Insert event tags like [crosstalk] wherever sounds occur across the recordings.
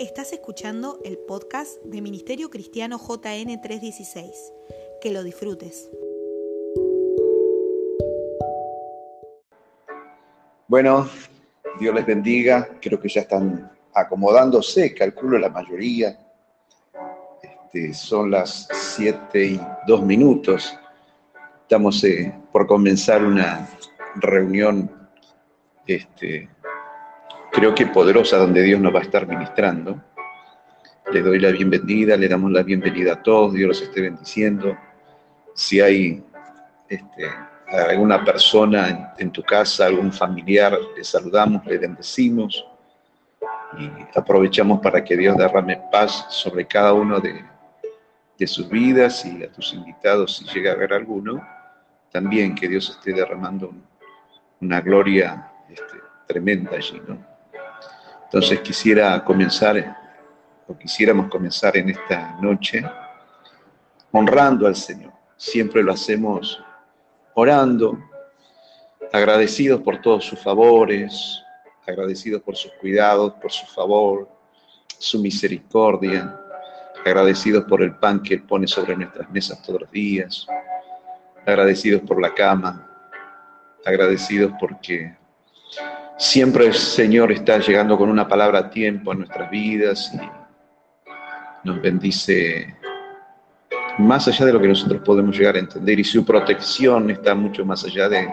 Estás escuchando el podcast de Ministerio Cristiano JN 316. Que lo disfrutes. Bueno, Dios les bendiga. Creo que ya están acomodándose, calculo la mayoría. Este, son las 7 y 2 minutos. Estamos eh, por comenzar una reunión este, creo que poderosa donde Dios nos va a estar ministrando. Le doy la bienvenida, le damos la bienvenida a todos, Dios los esté bendiciendo. Si hay este, alguna persona en, tu casa, algún familiar, le saludamos, le bendecimos y aprovechamos para que Dios derrame paz sobre cada uno de, sus vidas y a tus invitados, si llega a haber alguno, también que Dios esté derramando una gloria este, tremenda allí, ¿no? Entonces quisiera comenzar, o quisiéramos comenzar en esta noche, honrando al Señor. Siempre lo hacemos orando, agradecidos por todos sus favores, agradecidos por sus cuidados, por su favor, su misericordia, agradecidos por el pan que pone sobre nuestras mesas todos los días, agradecidos por la cama, agradecidos porque Siempre el Señor está llegando con una palabra a tiempo a nuestras vidas y nos bendice más allá de lo que nosotros podemos llegar a entender y su protección está mucho más allá de,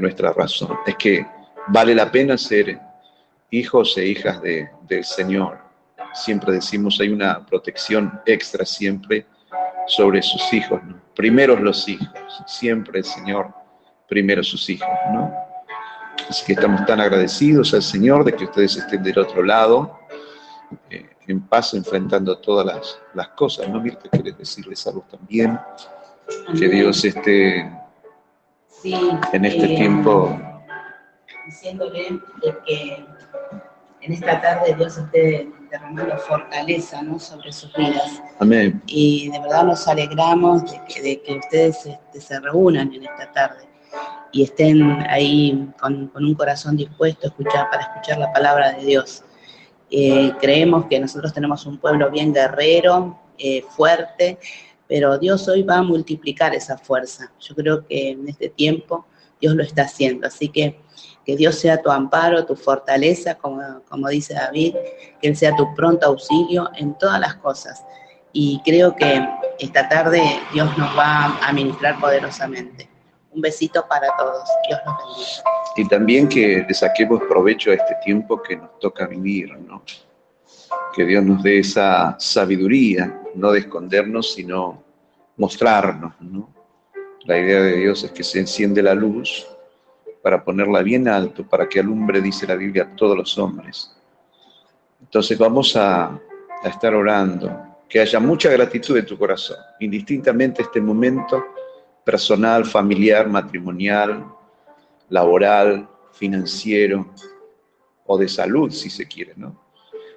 nuestra razón. Es que vale la pena ser hijos e hijas del Señor. Siempre decimos hay una protección extra siempre sobre sus hijos. Primero los hijos, siempre el Señor, primero sus hijos, ¿no? Así que estamos tan agradecidos al Señor de que ustedes estén del otro lado, eh, en paz, enfrentando todas las, cosas. ¿No, Mirta? ¿Quieres decirles algo también? Que Dios esté en este eh, tiempo. Diciéndole que en esta tarde Dios esté derramando fortaleza ¿no? sobre sus vidas. Amén. Y de verdad nos alegramos de que, de que ustedes este, se reúnan en esta tarde y estén ahí con, un corazón dispuesto a escuchar, para escuchar la palabra de Dios. Eh, creemos que nosotros tenemos un pueblo bien guerrero, eh, fuerte, pero Dios hoy va a multiplicar esa fuerza. Yo creo que en este tiempo Dios lo está haciendo. Así que que Dios sea tu amparo, tu fortaleza, como, como dice David, que Él sea tu pronto auxilio en todas las cosas. Y creo que esta tarde Dios nos va a ministrar poderosamente. Un besito para todos. Dios los bendiga. Y también que le saquemos provecho a este tiempo que nos toca vivir, ¿no? Que Dios nos dé esa sabiduría, no de escondernos, sino mostrarnos, ¿no? La idea de Dios es que se enciende la luz para ponerla bien alto, para que alumbre, dice la Biblia, a todos los hombres. Entonces vamos a, a estar orando, que haya mucha gratitud en tu corazón, indistintamente este momento personal, familiar, matrimonial, laboral, financiero o de salud, si se quiere, ¿no?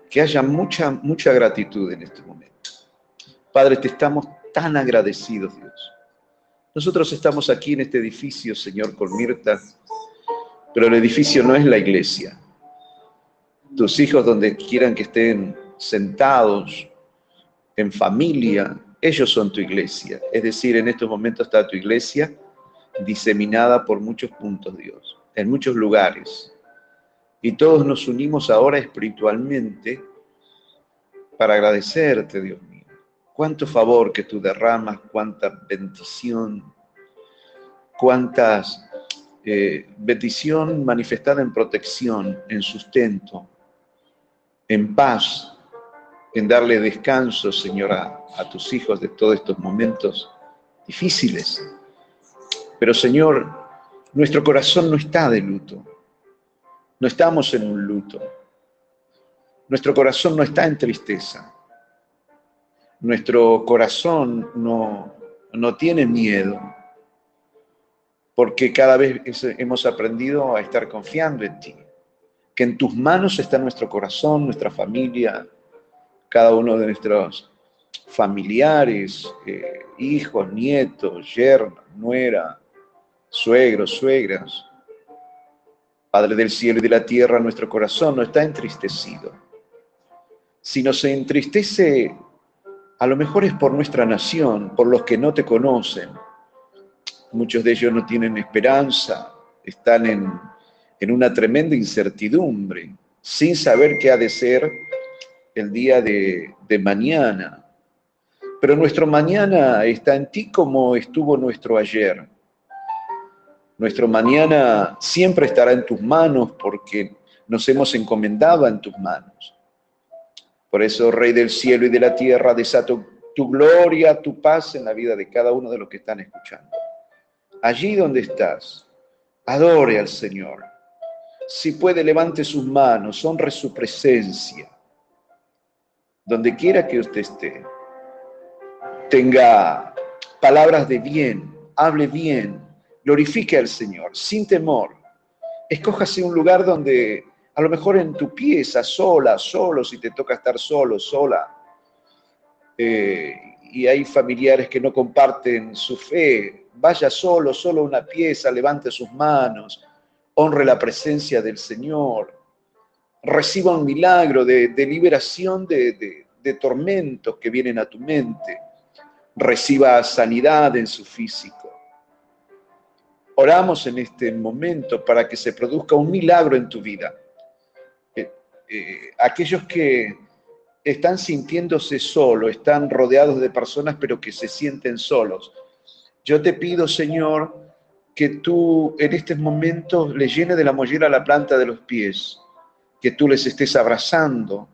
Que haya mucha, mucha gratitud en este momento. Padre, te estamos tan agradecidos, Dios. Nosotros estamos aquí en este edificio, Señor, con Mirta, pero el edificio no es la iglesia. Tus hijos, donde quieran que estén sentados, en familia, ellos son tu iglesia. Es decir, en estos momentos está tu iglesia diseminada por muchos puntos, Dios, en muchos lugares. Y todos nos unimos ahora espiritualmente para agradecerte, Dios mío. Cuánto favor que tú derramas, cuánta bendición, cuántas eh, bendición manifestada en protección, en sustento, en paz, en darle descanso, Señora, a tus hijos de todos estos momentos difíciles. Pero, Señor, nuestro corazón no está de luto. No estamos en un luto. Nuestro corazón no está en tristeza. Nuestro corazón no, no tiene miedo, porque cada vez hemos aprendido a estar confiando en ti, que en tus manos está nuestro corazón, nuestra familia, cada uno de nuestros familiares, eh, hijos, nietos, yernos, nuera, suegros, suegras. Padre del cielo y de la tierra, nuestro corazón no está entristecido. Si nos entristece, a lo mejor es por nuestra nación, por los que no te conocen. Muchos de ellos no tienen esperanza, están en, en una tremenda incertidumbre, sin saber qué ha de ser el día de, de mañana. Pero nuestro mañana está en ti como estuvo nuestro ayer. Nuestro mañana siempre estará en tus manos porque nos hemos encomendado en tus manos. Por eso, Rey del cielo y de la tierra, desato tu gloria, tu paz en la vida de cada uno de los que están escuchando. Allí donde estás, adore al Señor. Si puede, levante sus manos, honre su presencia. Donde quiera que usted esté, tenga palabras de bien, hable bien, glorifique al Señor, sin temor. Escójase un lugar donde a lo mejor en tu pieza, sola, solo, si te toca estar solo, sola. Eh, y hay familiares que no comparten su fe. Vaya solo, solo una pieza, levante sus manos, honre la presencia del Señor, reciba un milagro de, liberación de, de tormentos que vienen a tu mente, reciba sanidad en su físico. Oramos en este momento para que se produzca un milagro en tu vida eh, aquellos que están sintiéndose solos, están rodeados de personas pero que se sienten solos. Yo te pido, Señor, que tú en estos momentos les llene de la mollera la planta de los pies, que tú les estés abrazando,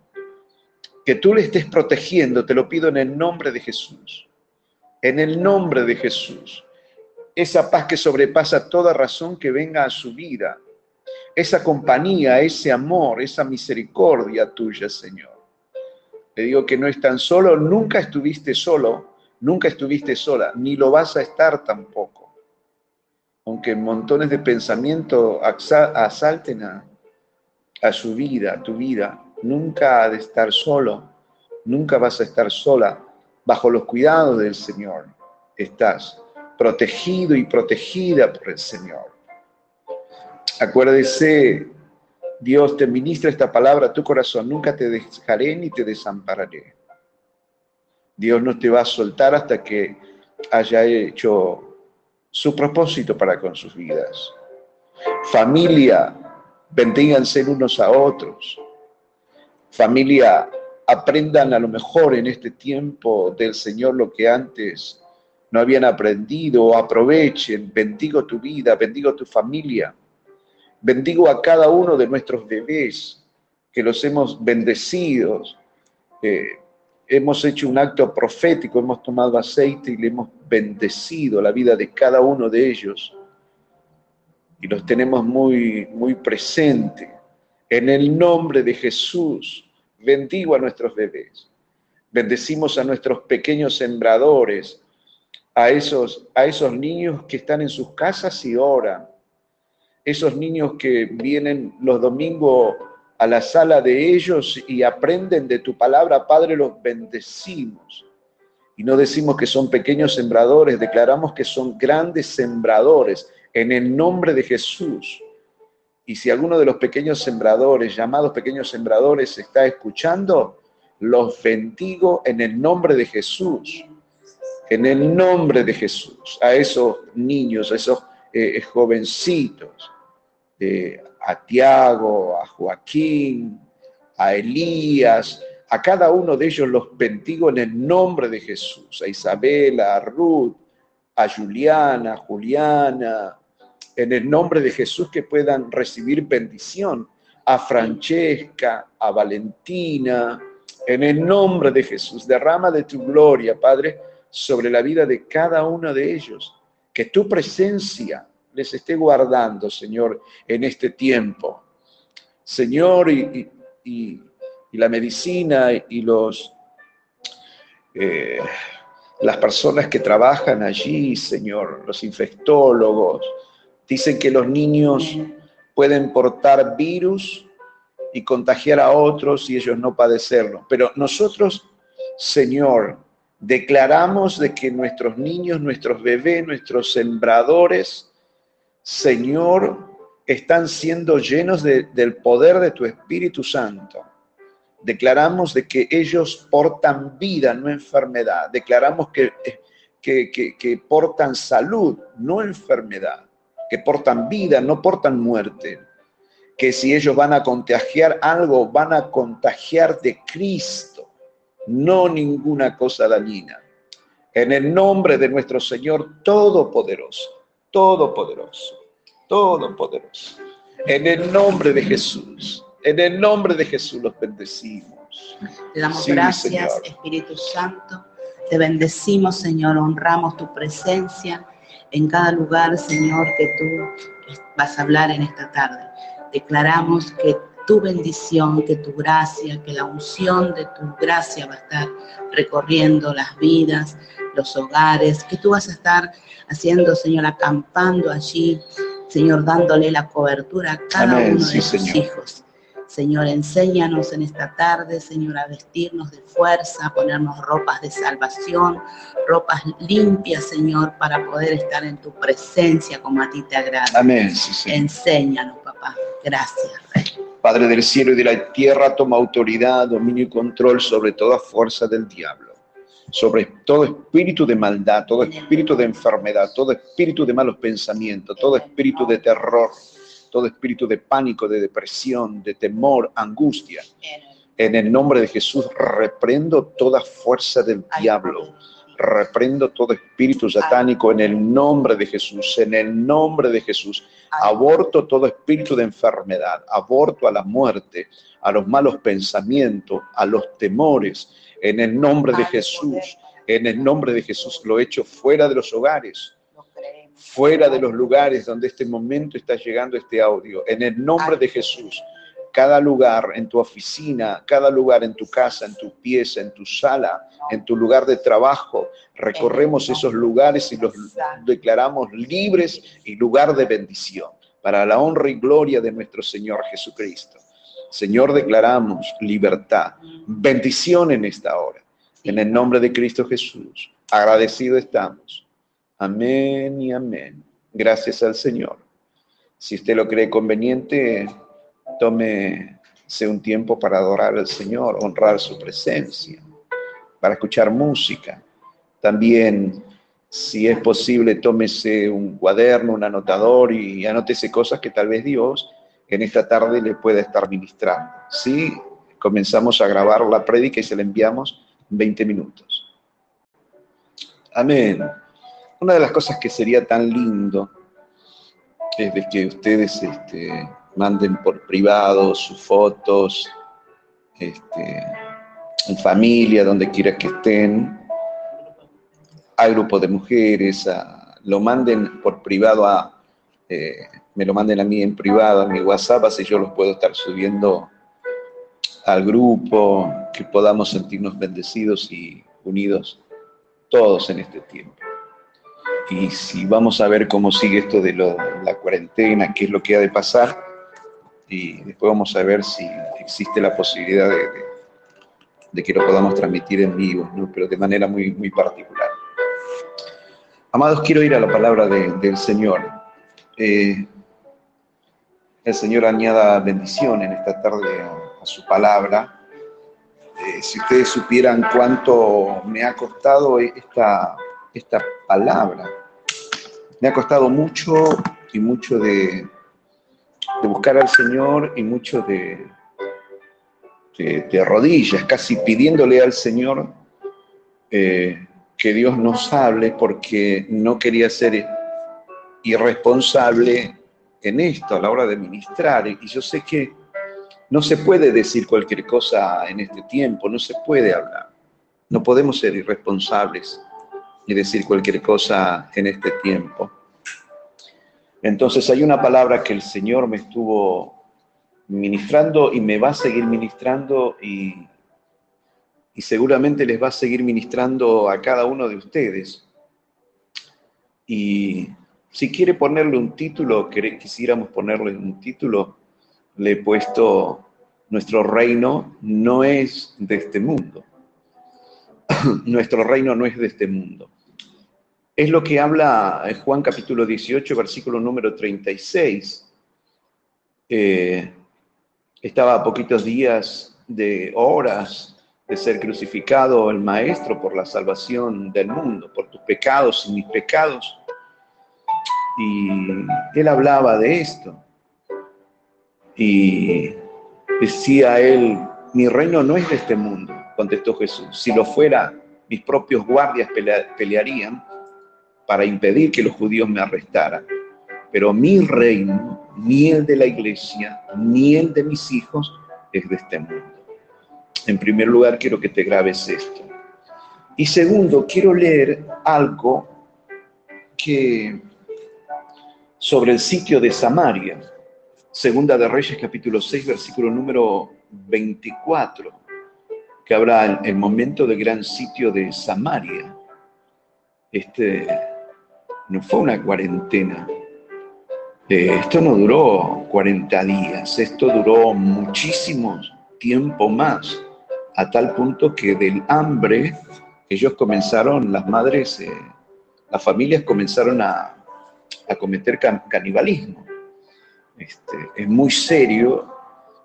que tú les estés protegiendo, te lo pido en el nombre de Jesús. En el nombre de Jesús. Esa paz que sobrepasa toda razón que venga a su vida esa compañía, ese amor, esa misericordia tuya, Señor. Te digo que no es tan solo, nunca estuviste solo, nunca estuviste sola, ni lo vas a estar tampoco. Aunque montones de pensamientos asalten a, a su vida, a tu vida, nunca ha de estar solo, nunca vas a estar sola. Bajo los cuidados del Señor estás protegido y protegida por el Señor. Acuérdese, Dios te ministra esta palabra tu corazón, nunca te dejaré ni te desampararé. Dios no te va a soltar hasta que haya hecho su propósito para con sus vidas. Familia, bendíganse unos a otros. Familia, aprendan a lo mejor en este tiempo del Señor lo que antes no habían aprendido, aprovechen, bendigo tu vida, bendigo tu familia. Bendigo a cada uno de nuestros bebés que los hemos bendecido. Hemos hecho un acto profético, hemos tomado aceite y le hemos bendecido la vida de cada uno de ellos. Y los tenemos muy, muy presente. En el nombre de Jesús, bendigo a nuestros bebés. Bendecimos a nuestros pequeños sembradores, a esos, a esos niños que están en sus casas y oran esos niños que vienen los domingos a la sala de ellos y aprenden de tu palabra, Padre, los bendecimos. Y no decimos que son pequeños sembradores, declaramos que son grandes sembradores en el nombre de Jesús. Y si alguno de los pequeños sembradores, llamados pequeños sembradores, está escuchando, los bendigo en el nombre de Jesús. En el nombre de Jesús. A esos niños, a esos eh, jovencitos a Tiago, a Joaquín, a Elías, a cada uno de ellos los bendigo en el nombre de Jesús, a Isabela, a Ruth, a Juliana, a Juliana, en el nombre de Jesús que puedan recibir bendición, a Francesca, a Valentina, en el nombre de Jesús, derrama de tu gloria, Padre, sobre la vida de cada uno de ellos, que tu presencia les esté guardando, Señor, en este tiempo. Señor, y, la medicina y los, eh, las personas que trabajan allí, Señor, los infectólogos, dicen que los niños pueden portar virus y contagiar a otros y ellos no padecerlo. Pero nosotros, Señor, declaramos de que nuestros niños, nuestros bebés, nuestros sembradores, Señor, están siendo llenos del poder de tu Espíritu Santo. Declaramos de que ellos portan vida, no enfermedad. Declaramos que, que, que, portan salud, no enfermedad. Que portan vida, no portan muerte. Que si ellos van a contagiar algo, van a contagiar de Cristo, no ninguna cosa dañina. En el nombre de nuestro Señor Todopoderoso, Todopoderoso, Todopoderoso. En el nombre de Jesús en el nombre de Jesús los bendecimos. Te damos gracias, Espíritu Santo. Te bendecimos, Señor. Honramos tu presencia en cada lugar, Señor, que tú vas a hablar en esta tarde. Declaramos que tu bendición, que tu gracia, que la unción de tu gracia va a estar recorriendo las vidas, los hogares, que tú vas a estar haciendo, Señor, acampando allí, Señor, dándole la cobertura a cada uno de tus hijos. Señor, enséñanos en esta tarde, Señor, a vestirnos de fuerza, a ponernos ropas de salvación, ropas limpias, Señor, para poder estar en tu presencia como a ti te agrada. Amén. Enséñanos, papá. Gracias, Rey. Padre del cielo y de la tierra, toma autoridad, dominio y control sobre toda fuerza del diablo, sobre todo espíritu de maldad, todo espíritu de enfermedad, todo espíritu de malos pensamientos, todo espíritu de terror todo espíritu de pánico, de depresión, de temor, angustia. En el nombre de Jesús reprendo toda fuerza del diablo. Reprendo todo espíritu satánico en el nombre de Jesús, en el nombre de Jesús. Aborto todo espíritu de enfermedad, aborto a la muerte, a los malos pensamientos, a los temores. En el nombre de Jesús, en el nombre de Jesús lo echo fuera de los hogares fuera de los lugares donde este momento está llegando este audio. En el nombre de Jesús, cada lugar, en tu oficina, cada lugar en tu casa, en tu pieza, en tu sala, en tu lugar de trabajo, recorremos esos lugares y los declaramos libres y lugar de bendición para la honra y gloria de nuestro Señor Jesucristo. Señor, declaramos libertad, bendición en esta hora. En el nombre de Cristo Jesús, agradecido estamos. Amén y amén. Gracias al Señor. Si usted lo cree conveniente, tómese un tiempo para adorar al Señor, honrar su presencia, para escuchar música. También, si es posible, tómese un cuaderno, un anotador y anótese cosas que tal vez Dios en esta tarde le pueda estar ministrando. Sí, comenzamos a grabar la prédica y se la enviamos 20 minutos. Amén. Una de las cosas que sería tan lindo es de que ustedes este, manden por privado sus fotos, este, en familia, donde quiera que estén, al grupo de mujeres, lo manden por privado a, eh, me lo manden a mí en privado, a mi WhatsApp, así yo los puedo estar subiendo al grupo, que podamos sentirnos bendecidos y unidos todos en este tiempo y si vamos a ver cómo sigue esto de la cuarentena, qué es lo que ha de pasar, y después vamos a ver si existe la posibilidad de, que lo podamos transmitir en vivo, pero de manera muy, muy particular. Amados, quiero ir a la palabra del Señor. Eh, el Señor añada bendición en esta tarde a, su palabra. Eh, si ustedes supieran cuánto me ha costado esta esta palabra. Me ha costado mucho y mucho de, buscar al Señor y mucho de, de, rodillas, casi pidiéndole al Señor eh, que Dios nos hable porque no quería ser irresponsable en esto a la hora de ministrar. Y yo sé que no se puede decir cualquier cosa en este tiempo, no se puede hablar. No podemos ser irresponsables y decir cualquier cosa en este tiempo. Entonces hay una palabra que el Señor me estuvo ministrando y me va a seguir ministrando y, y seguramente les va a seguir ministrando a cada uno de ustedes. Y si quiere ponerle un título, quisiéramos ponerle un título, le he puesto, nuestro reino no es de este mundo. [coughs] nuestro reino no es de este mundo. Es lo que habla Juan capítulo 18, versículo número 36. Eh, estaba a poquitos días de horas de ser crucificado el Maestro por la salvación del mundo, por tus pecados y mis pecados. Y él hablaba de esto. Y decía él, mi reino no es de este mundo, contestó Jesús. Si lo fuera, mis propios guardias pelearían para impedir que los judíos me arrestaran. Pero mi reino, ni el de la iglesia, ni el de mis hijos, es de este mundo. En primer lugar, quiero que te grabes esto. Y segundo, quiero leer algo que sobre el sitio de Samaria. Segunda de Reyes, capítulo 6, versículo número 24, que habrá el momento de gran sitio de Samaria. Este no fue una cuarentena. Eh, esto no duró 40 días, esto duró muchísimo tiempo más a tal punto que del hambre ellos comenzaron, las madres, eh, las familias comenzaron a, cometer canibalismo. Este, es muy serio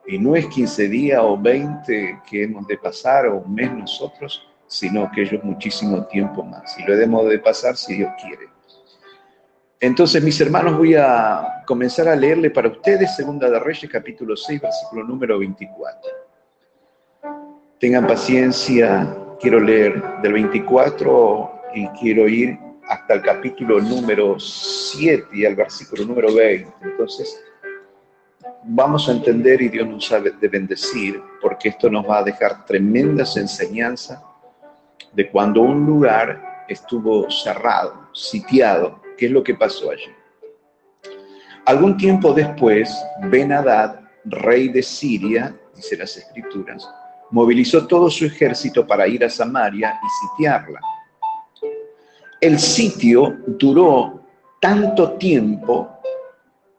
y no es 15 días o 20 que hemos de pasar o un mes nosotros, sino que ellos muchísimo tiempo más. Y lo hemos de pasar si Dios quiere. Entonces, mis hermanos, voy a comenzar a leerle para ustedes Segunda de Reyes, capítulo 6, versículo número 24. Tengan paciencia, quiero leer del 24 y quiero ir hasta el capítulo número 7 y al versículo número 20. Entonces, vamos a entender y Dios nos sabe de bendecir, porque esto nos va a dejar tremendas enseñanzas de cuando un lugar estuvo cerrado, sitiado, qué es lo que pasó allí. Algún tiempo después, Ben Hadad, rey de Siria, dice las escrituras, movilizó todo su ejército para ir a Samaria y sitiarla. El sitio duró tanto tiempo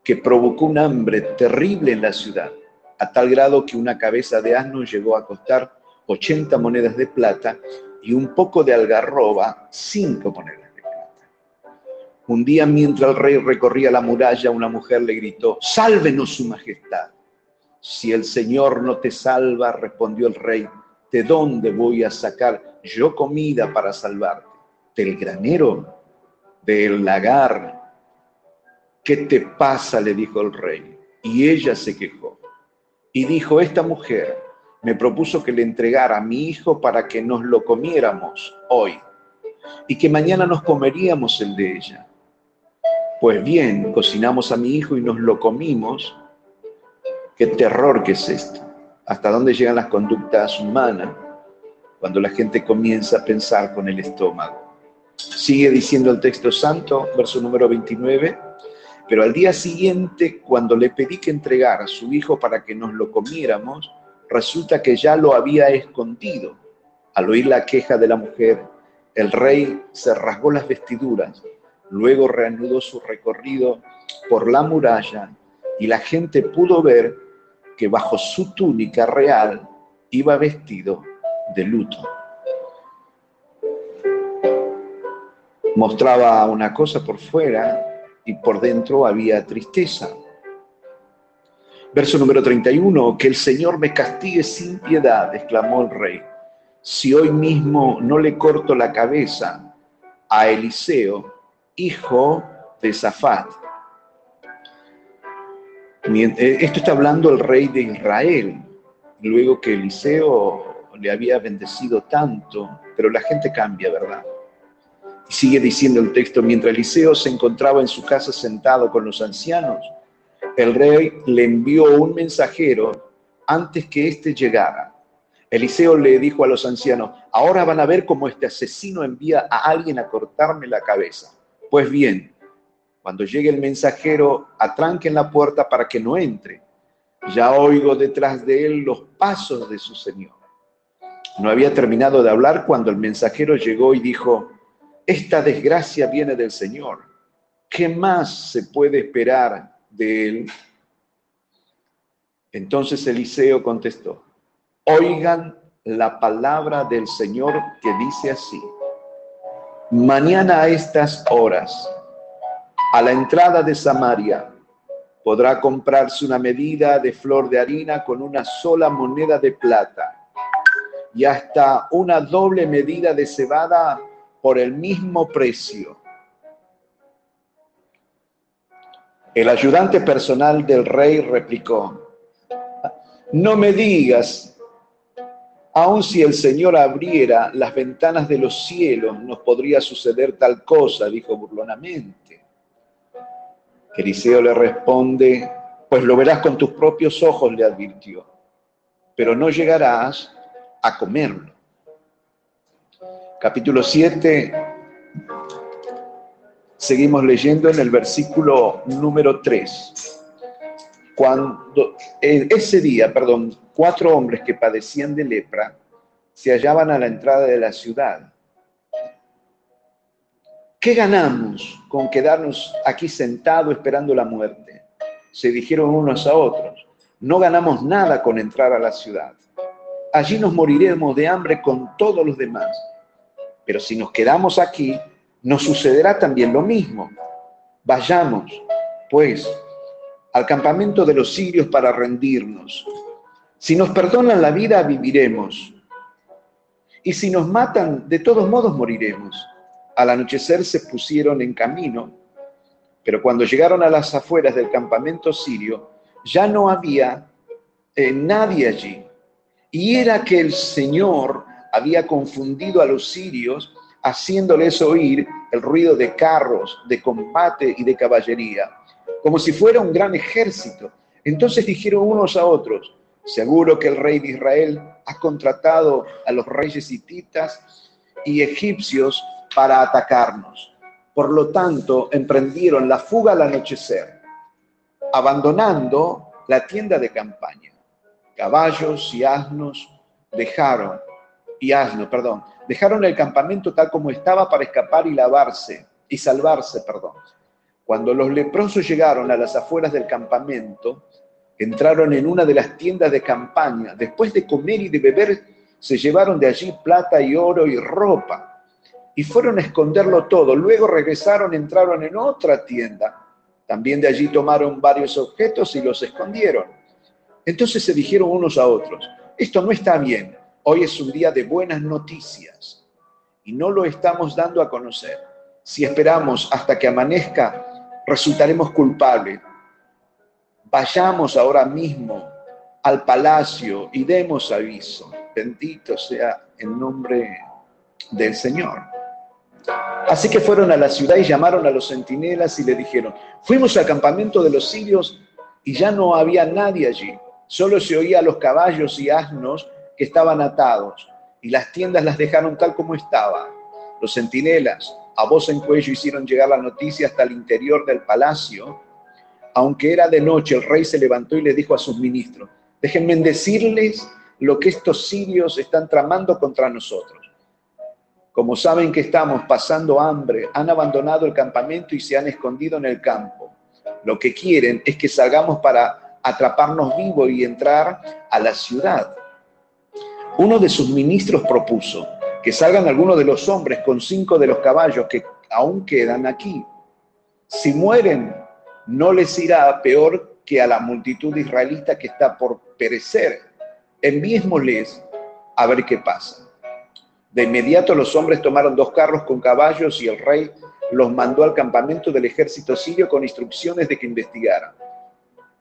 que provocó un hambre terrible en la ciudad, a tal grado que una cabeza de asno llegó a costar 80 monedas de plata y un poco de algarroba 5 monedas de plata. Un día mientras el rey recorría la muralla, una mujer le gritó, sálvenos su majestad. Si el Señor no te salva, respondió el rey, ¿de dónde voy a sacar yo comida para salvarte? ¿Del granero? ¿Del lagar? ¿Qué te pasa? le dijo el rey. Y ella se quejó. Y dijo, esta mujer me propuso que le entregara a mi hijo para que nos lo comiéramos hoy y que mañana nos comeríamos el de ella. Pues bien, cocinamos a mi hijo y nos lo comimos Qué terror que es esto. Hasta dónde llegan las conductas humanas cuando la gente comienza a pensar con el estómago. Sigue diciendo el texto santo, verso número 29, pero al día siguiente, cuando le pedí que entregara a su hijo para que nos lo comiéramos, resulta que ya lo había escondido. Al oír la queja de la mujer, el rey se rasgó las vestiduras, luego reanudó su recorrido por la muralla y la gente pudo ver que bajo su túnica real iba vestido de luto. Mostraba una cosa por fuera y por dentro había tristeza. Verso número 31, que el Señor me castigue sin piedad, exclamó el rey, si hoy mismo no le corto la cabeza a Eliseo, hijo de Zafat, eh, esto está hablando el rey de Israel, luego que Eliseo le había bendecido tanto, pero la gente cambia, ¿verdad? Sigue diciendo el texto, mientras Eliseo se encontraba en su casa sentado con los ancianos, el rey le envió un mensajero antes que éste llegara. Eliseo le dijo a los ancianos, ahora van a ver cómo este asesino envía a alguien a cortarme la cabeza. Pues bien, cuando llegue el mensajero, atranquen la puerta para que no entre. Ya oigo detrás de él los pasos de su señor. No había terminado de hablar cuando el mensajero llegó y dijo, esta desgracia viene del Señor. ¿Qué más se puede esperar de él? Entonces Eliseo contestó, oigan la palabra del Señor que dice así, mañana a estas horas a la entrada de Samaria, podrá comprarse una medida de flor de harina con una sola moneda de plata y hasta una doble medida de cebada por el mismo precio. El ayudante personal del rey replicó, no me digas, aun si el Señor abriera las ventanas de los cielos, nos podría suceder tal cosa, dijo burlonamente. Eliseo le responde, pues lo verás con tus propios ojos, le advirtió, pero no llegarás a comerlo. Capítulo 7, seguimos leyendo en el versículo número 3. Cuando ese día, perdón, cuatro hombres que padecían de lepra se hallaban a la entrada de la ciudad. ¿Qué ganamos con quedarnos aquí sentados esperando la muerte? Se dijeron unos a otros. No ganamos nada con entrar a la ciudad. Allí nos moriremos de hambre con todos los demás. Pero si nos quedamos aquí, nos sucederá también lo mismo. Vayamos, pues, al campamento de los sirios para rendirnos. Si nos perdonan la vida, viviremos. Y si nos matan, de todos modos moriremos. Al anochecer se pusieron en camino, pero cuando llegaron a las afueras del campamento sirio, ya no había eh, nadie allí. Y era que el Señor había confundido a los sirios, haciéndoles oír el ruido de carros, de combate y de caballería, como si fuera un gran ejército. Entonces dijeron unos a otros, seguro que el rey de Israel ha contratado a los reyes hititas y egipcios para atacarnos. Por lo tanto, emprendieron la fuga al anochecer, abandonando la tienda de campaña. Caballos y asnos dejaron y asno, perdón, dejaron el campamento tal como estaba para escapar y lavarse, y salvarse, perdón. Cuando los leprosos llegaron a las afueras del campamento, entraron en una de las tiendas de campaña. Después de comer y de beber, se llevaron de allí plata y oro y ropa. Y fueron a esconderlo todo. Luego regresaron, entraron en otra tienda. También de allí tomaron varios objetos y los escondieron. Entonces se dijeron unos a otros, esto no está bien. Hoy es un día de buenas noticias y no lo estamos dando a conocer. Si esperamos hasta que amanezca, resultaremos culpables. Vayamos ahora mismo al palacio y demos aviso. Bendito sea el nombre del Señor. Así que fueron a la ciudad y llamaron a los centinelas y le dijeron, fuimos al campamento de los sirios y ya no había nadie allí. Solo se oía a los caballos y asnos estaban atados, y las tiendas las dejaron tal como estaba. Los centinelas, a voz en cuello, hicieron llegar la noticia hasta el interior del palacio. Aunque era de noche, el rey se levantó y le dijo a sus ministros, déjenme decirles lo que estos sirios están tramando contra nosotros. Como saben que estamos pasando hambre, han abandonado el campamento y se han escondido en el campo. Lo que quieren es que salgamos para atraparnos vivos y entrar a la ciudad. Uno de sus ministros propuso que salgan algunos de los hombres con cinco de los caballos que aún quedan aquí. Si mueren, no les irá peor que a la multitud israelita que está por perecer. Enviémosles a ver qué pasa. De inmediato los hombres tomaron dos carros con caballos y el rey los mandó al campamento del ejército sirio con instrucciones de que investigaran.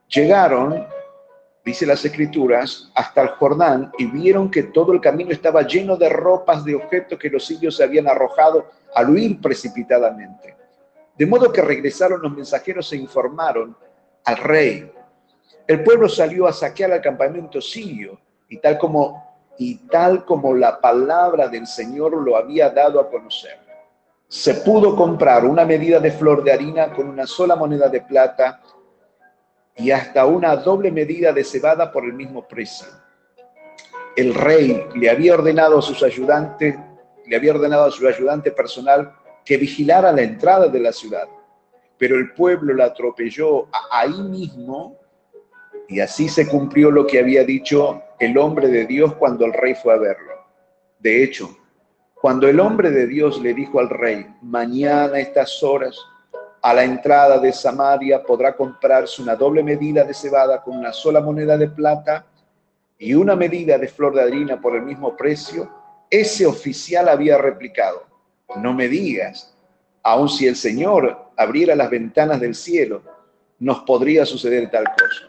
Llegaron dice las escrituras, hasta el Jordán y vieron que todo el camino estaba lleno de ropas de objetos que los se habían arrojado al huir precipitadamente. De modo que regresaron los mensajeros e informaron al rey. El pueblo salió a saquear el campamento sirio y tal como y tal como la palabra del Señor lo había dado a conocer. Se pudo comprar una medida de flor de harina con una sola moneda de plata y hasta una doble medida de cebada por el mismo precio. El rey le había ordenado a sus ayudantes, le había ordenado a su ayudante personal que vigilara la entrada de la ciudad, pero el pueblo la atropelló ahí mismo y así se cumplió lo que había dicho el hombre de Dios cuando el rey fue a verlo. De hecho, cuando el hombre de Dios le dijo al rey, mañana a estas horas, a la entrada de Samaria podrá comprarse una doble medida de cebada con una sola moneda de plata y una medida de flor de harina por el mismo precio, ese oficial había replicado, no me digas, aun si el Señor abriera las ventanas del cielo, nos podría suceder tal cosa,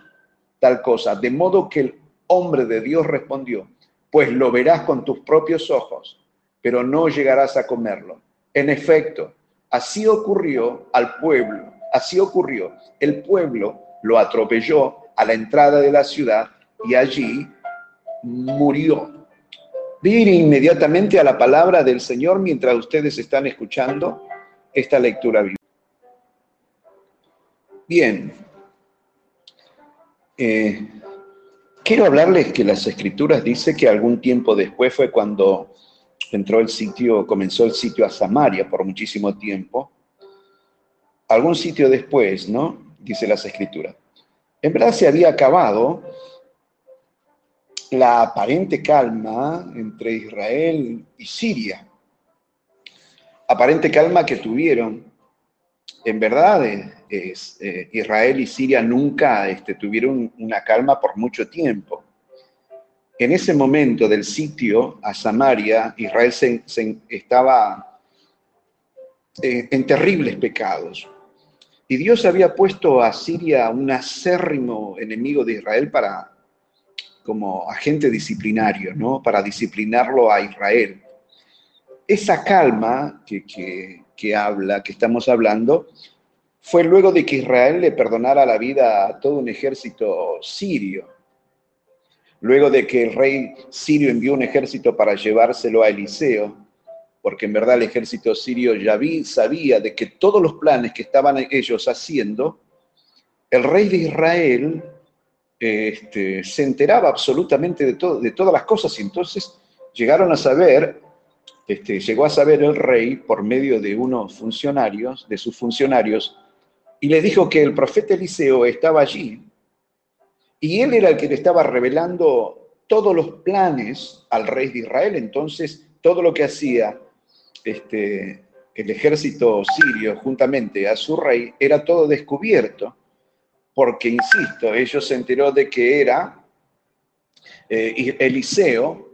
tal cosa. De modo que el hombre de Dios respondió, pues lo verás con tus propios ojos, pero no llegarás a comerlo. En efecto, así ocurrió al pueblo, así ocurrió. El pueblo lo atropelló a la entrada de la ciudad y allí murió. Ir inmediatamente a la palabra del Señor mientras ustedes están escuchando esta lectura bíblica. Bien. Eh, quiero hablarles que las escrituras dice que algún tiempo después fue cuando entró el sitio, comenzó el sitio a Samaria por muchísimo tiempo. Algún sitio después, ¿no? Dice las escrituras. En verdad se había acabado la aparente calma entre Israel y Siria. Aparente calma que tuvieron. En verdad, es, eh, Israel y Siria nunca este, tuvieron una calma por mucho tiempo. En ese momento del sitio a Samaria, Israel se, estaba eh, en terribles pecados. Y Dios había puesto a Siria un acérrimo enemigo de Israel para como agente disciplinario, ¿no? Para disciplinarlo a Israel. Esa calma que, que, habla, que estamos hablando, fue luego de que Israel le perdonara la vida a todo un ejército sirio. Luego de que el rey sirio envió un ejército para llevárselo a Eliseo, porque en verdad el ejército sirio ya vi, sabía de que todos los planes que estaban ellos haciendo, el rey de Israel este, se enteraba absolutamente de, todo, de todas las cosas. Y entonces llegaron a saber, este, llegó a saber el rey por medio de unos funcionarios, de sus funcionarios, y le dijo que el profeta Eliseo estaba allí y él era el que le estaba revelando todos los planes al rey de Israel, entonces todo lo que hacía este, el ejército sirio juntamente a su rey era todo descubierto porque, insisto, ellos se enteró de que era eh, Eliseo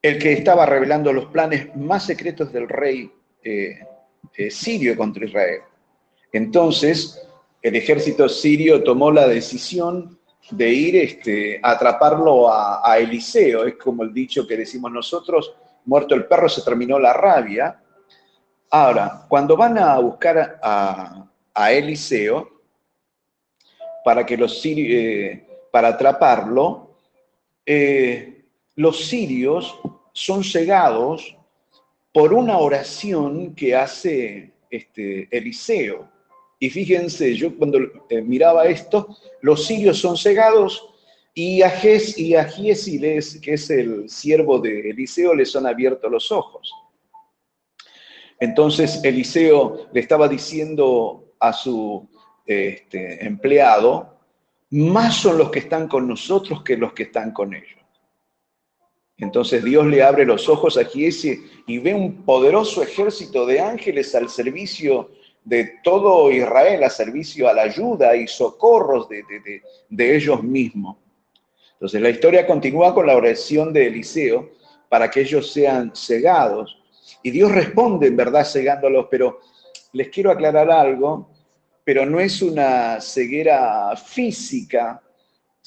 el que estaba revelando los planes más secretos del rey eh, eh, sirio contra Israel. Entonces, el ejército sirio tomó la decisión de ir este, a atraparlo a, Eliseo. Es como el dicho que decimos nosotros, muerto el perro se terminó la rabia. Ahora, cuando van a buscar a, a Eliseo, para, que los eh, para atraparlo, eh, los sirios son cegados por una oración que hace este, Eliseo. Y fíjense, yo cuando eh, miraba esto, los sirios son cegados y a, Ges, y que es el siervo de Eliseo, le son abiertos los ojos. Entonces Eliseo le estaba diciendo a su este, empleado, más son los que están con nosotros que los que están con ellos. Entonces Dios le abre los ojos a Giesi y ve un poderoso ejército de ángeles al servicio de todo Israel, a servicio a la ayuda y socorros de, de ellos mismos. Entonces la historia continúa con la oración de Eliseo para que ellos sean cegados. Y Dios responde en verdad cegándolos, pero les quiero aclarar algo pero no es una ceguera física,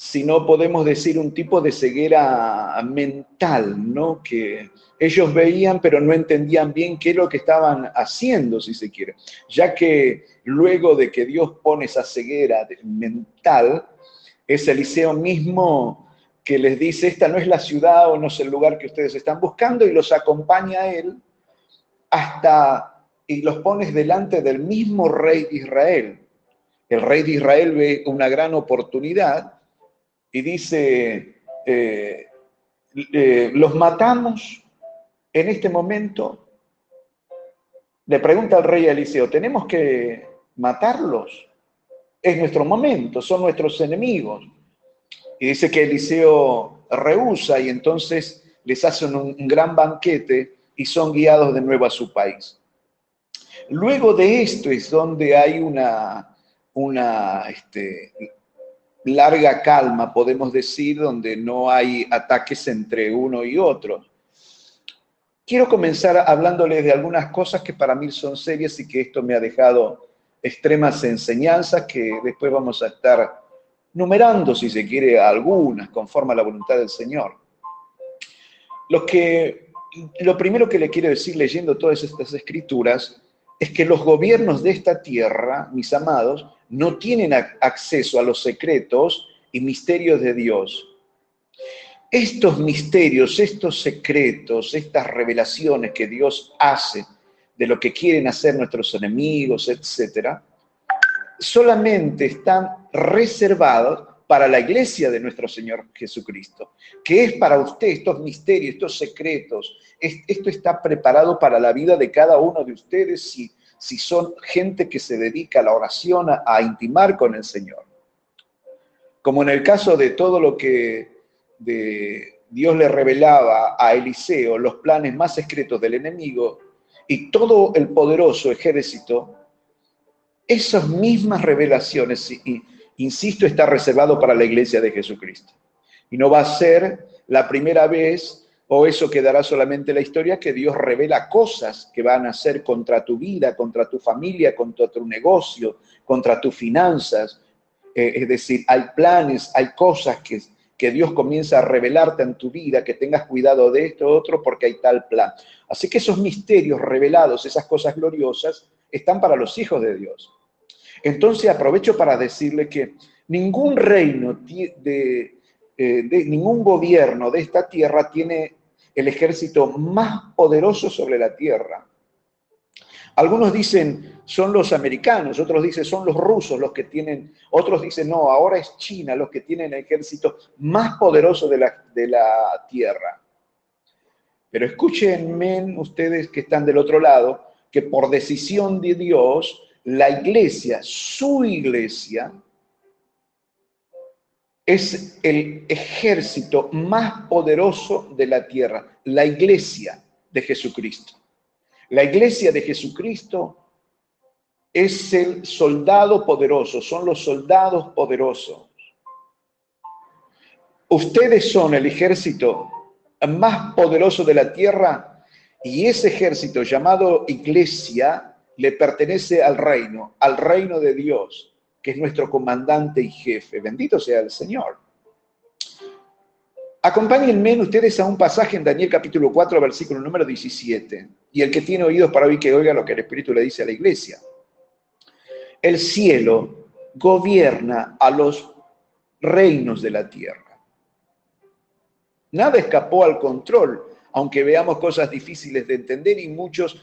sino podemos decir un tipo de ceguera mental, ¿no? Que ellos veían pero no entendían bien qué es lo que estaban haciendo, si se quiere. Ya que luego de que Dios pone esa ceguera mental, es Eliseo mismo que les dice, esta no es la ciudad o no es el lugar que ustedes están buscando y los acompaña a él hasta y los pones delante del mismo rey de Israel. El rey de Israel ve una gran oportunidad y dice, eh, eh, los matamos en este momento. Le pregunta al rey Eliseo, ¿tenemos que matarlos? Es nuestro momento, son nuestros enemigos. Y dice que Eliseo rehúsa y entonces les hacen un gran banquete y son guiados de nuevo a su país. Luego de esto es donde hay una, una este, larga calma, podemos decir, donde no hay ataques entre uno y otro. Quiero comenzar hablándoles de algunas cosas que para mí son serias y que esto me ha dejado extremas enseñanzas que después vamos a estar numerando, si se quiere, algunas, conforme a la voluntad del Señor. Lo, que, lo primero que le quiero decir leyendo todas estas escrituras es que los gobiernos de esta tierra, mis amados, no tienen acceso a los secretos y misterios de Dios. Estos misterios, estos secretos, estas revelaciones que Dios hace de lo que quieren hacer nuestros enemigos, etcétera, solamente están reservados para la iglesia de nuestro Señor Jesucristo, que es para usted estos misterios, estos secretos, esto está preparado para la vida de cada uno de ustedes si, si son gente que se dedica a la oración, a intimar con el Señor. Como en el caso de todo lo que Dios le revelaba a Eliseo los planes más secretos del enemigo y todo el poderoso ejército, esas mismas revelaciones, insisto, está reservado para la iglesia de Jesucristo. Y no va a ser la primera vez o eso quedará solamente la historia que Dios revela cosas que van a ser contra tu vida, contra tu familia, contra tu negocio, contra tus finanzas. Eh, es decir, hay planes, hay cosas que que Dios comienza a revelarte en tu vida, que tengas cuidado de esto otro porque hay tal plan. Así que esos misterios revelados, esas cosas gloriosas, están para los hijos de Dios. Entonces aprovecho para decirle que ningún reino eh, de ningún gobierno de esta tierra tiene el ejército más poderoso sobre la tierra. Algunos dicen son los americanos, otros dicen son los rusos los que tienen, otros dicen no, ahora es China los que tienen el ejército más poderoso de la, de la tierra. Pero escúchenme ustedes que están del otro lado, que por decisión de Dios, la iglesia, su iglesia, es el ejército más poderoso de la tierra, la iglesia de Jesucristo. La iglesia de Jesucristo es el soldado poderoso, son los soldados poderosos. Ustedes son el ejército más poderoso de la tierra y ese ejército llamado iglesia le pertenece al reino, al reino de Dios, que es nuestro comandante y jefe. Bendito sea el Señor. Acompáñenme ustedes a un pasaje en Daniel capítulo 4, versículo número 17. Y el que tiene oídos para oír, que oiga lo que el Espíritu le dice a la iglesia. El cielo gobierna a los reinos de la tierra. Nada escapó al control, aunque veamos cosas difíciles de entender y muchos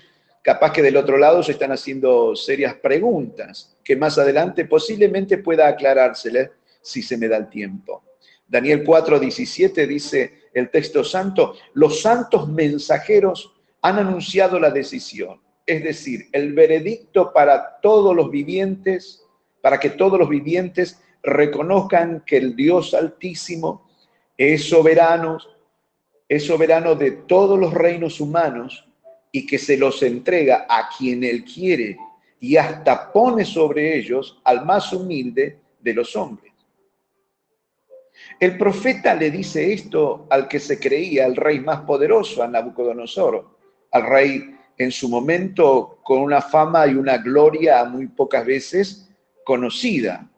capaz que del otro lado se están haciendo serias preguntas, que más adelante posiblemente pueda aclarárseles si se me da el tiempo. Daniel 4, 17 dice el texto santo, los santos mensajeros han anunciado la decisión, es decir, el veredicto para todos los vivientes, para que todos los vivientes reconozcan que el Dios Altísimo es soberano, es soberano de todos los reinos humanos y que se los entrega a quien él quiere y hasta pone sobre ellos al más humilde de los hombres. El profeta le dice esto al que se creía el rey más poderoso, a Nabucodonosor, al rey en su momento con una fama y una gloria muy pocas veces conocida.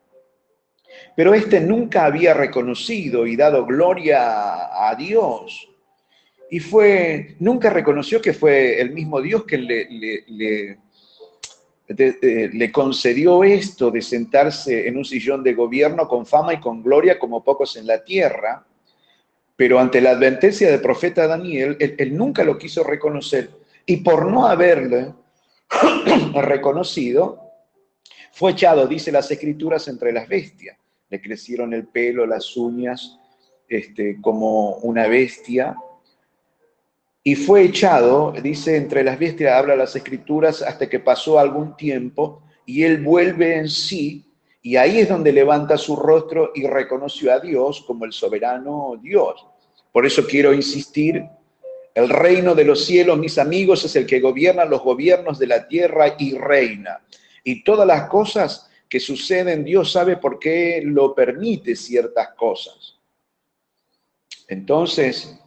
Pero este nunca había reconocido y dado gloria a Dios. Y fue, nunca reconoció que fue el mismo Dios que le, concedió esto de sentarse en un sillón de gobierno con fama y con gloria como pocos en la tierra, pero ante la advertencia del profeta Daniel, él, nunca lo quiso reconocer y por no haberle [clears throat] reconocido, fue echado, dice las escrituras, entre las bestias. Le crecieron el pelo, las uñas, este, como una bestia, y fue echado, dice, entre las bestias, habla las escrituras, hasta que pasó algún tiempo, y él vuelve en sí, y ahí es donde levanta su rostro y reconoció a Dios como el soberano Dios. Por eso quiero insistir El reino de los cielos, mis amigos, es el que gobierna los gobiernos de la tierra y reina. Y todas las cosas que suceden, Dios sabe por qué lo permite ciertas cosas. Entonces,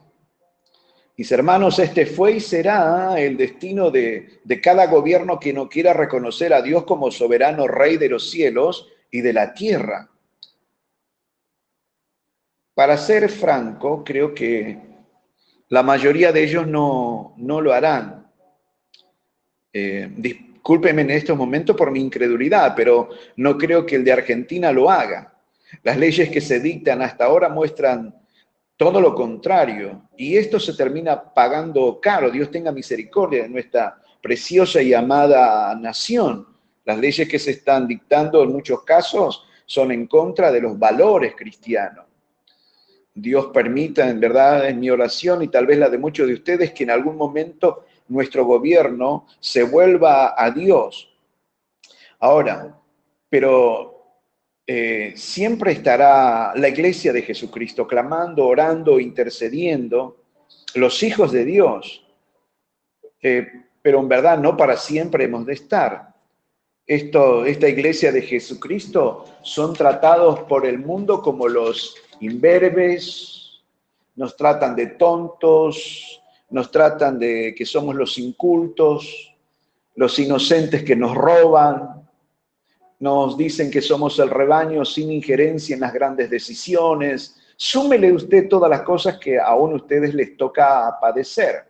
mis hermanos, este fue y será el destino de, de, cada gobierno que no quiera reconocer a Dios como soberano rey de los cielos y de la tierra. Para ser franco, creo que la mayoría de ellos no, no lo harán. Eh, discúlpeme en estos momentos por mi incredulidad, pero no creo que el de Argentina lo haga. Las leyes que se dictan hasta ahora muestran todo lo contrario, y esto se termina pagando caro. Dios tenga misericordia de nuestra preciosa y amada nación. Las leyes que se están dictando en muchos casos son en contra de los valores cristianos. Dios permita, en verdad, es mi oración y tal vez la de muchos de ustedes, que en algún momento nuestro gobierno se vuelva a Dios. Ahora, pero eh, siempre estará la iglesia de Jesucristo clamando, orando, intercediendo, los hijos de Dios, eh, pero en verdad no para siempre hemos de estar. Esto, esta iglesia de Jesucristo son tratados por el mundo como los imberbes, nos tratan de tontos, nos tratan de que somos los incultos, los inocentes que nos roban, nos dicen que somos el rebaño sin injerencia en las grandes decisiones. Súmele usted todas las cosas que aún ustedes les toca padecer.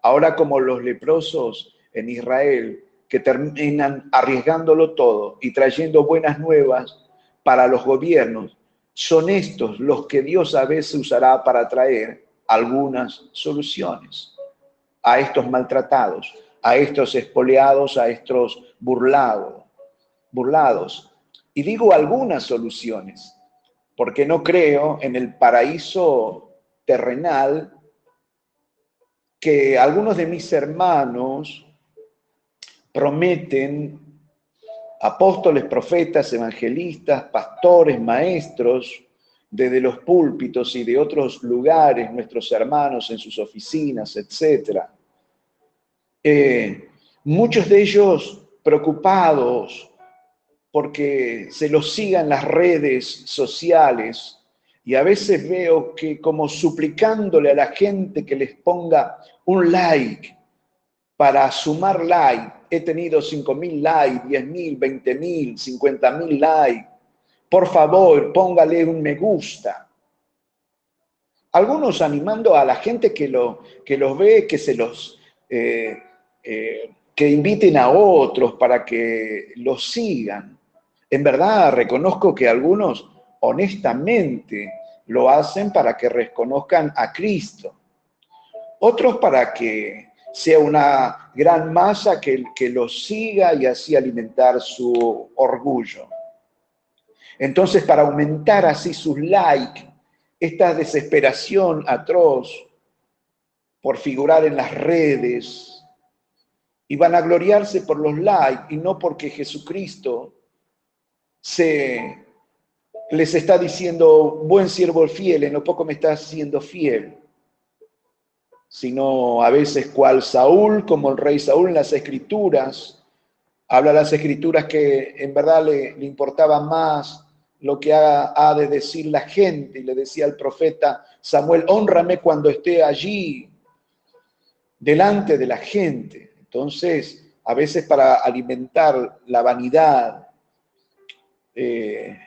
Ahora como los leprosos en Israel, que terminan arriesgándolo todo y trayendo buenas nuevas para los gobiernos, son estos los que Dios a veces usará para traer algunas soluciones a estos maltratados, a estos espoleados, a estos burlados, burlados. Y digo algunas soluciones, porque no creo en el paraíso terrenal que algunos de mis hermanos prometen apóstoles, profetas, evangelistas, pastores, maestros, desde los púlpitos y de otros lugares, nuestros hermanos en sus oficinas, etc. Eh, muchos de ellos preocupados porque se los sigan las redes sociales y a veces veo que como suplicándole a la gente que les ponga un like para sumar like, he tenido 5.000 likes, 10.000, 20.000, 50.000 likes. Por favor, póngale un me gusta. Algunos animando a la gente que, lo, que los ve, que se los... Eh, eh, que inviten a otros para que los sigan. En verdad, reconozco que algunos honestamente lo hacen para que reconozcan a Cristo. Otros para que sea una gran masa que, que los siga y así alimentar su orgullo. Entonces, para aumentar así sus likes, esta desesperación atroz por figurar en las redes, y van a gloriarse por los likes y no porque Jesucristo se les está diciendo, buen siervo fiel, en lo poco me está haciendo fiel sino a veces cual Saúl, como el rey Saúl en las escrituras, habla las escrituras que en verdad le, importaba más lo que ha, ha, de decir la gente, y le decía al profeta Samuel, honrame cuando esté allí, delante de la gente. Entonces, a veces para alimentar la vanidad, eh,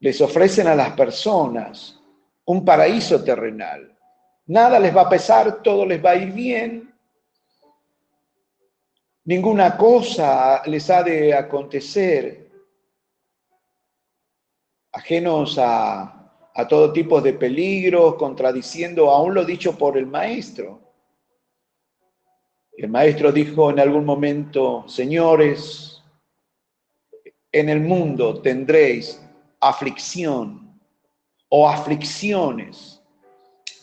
les ofrecen a las personas un paraíso terrenal Nada les va a pesar, todo les va a ir bien. Ninguna cosa les ha de acontecer ajenos a, a todo tipo de peligros, contradiciendo aún lo dicho por el maestro. El maestro dijo en algún momento, señores, en el mundo tendréis aflicción o aflicciones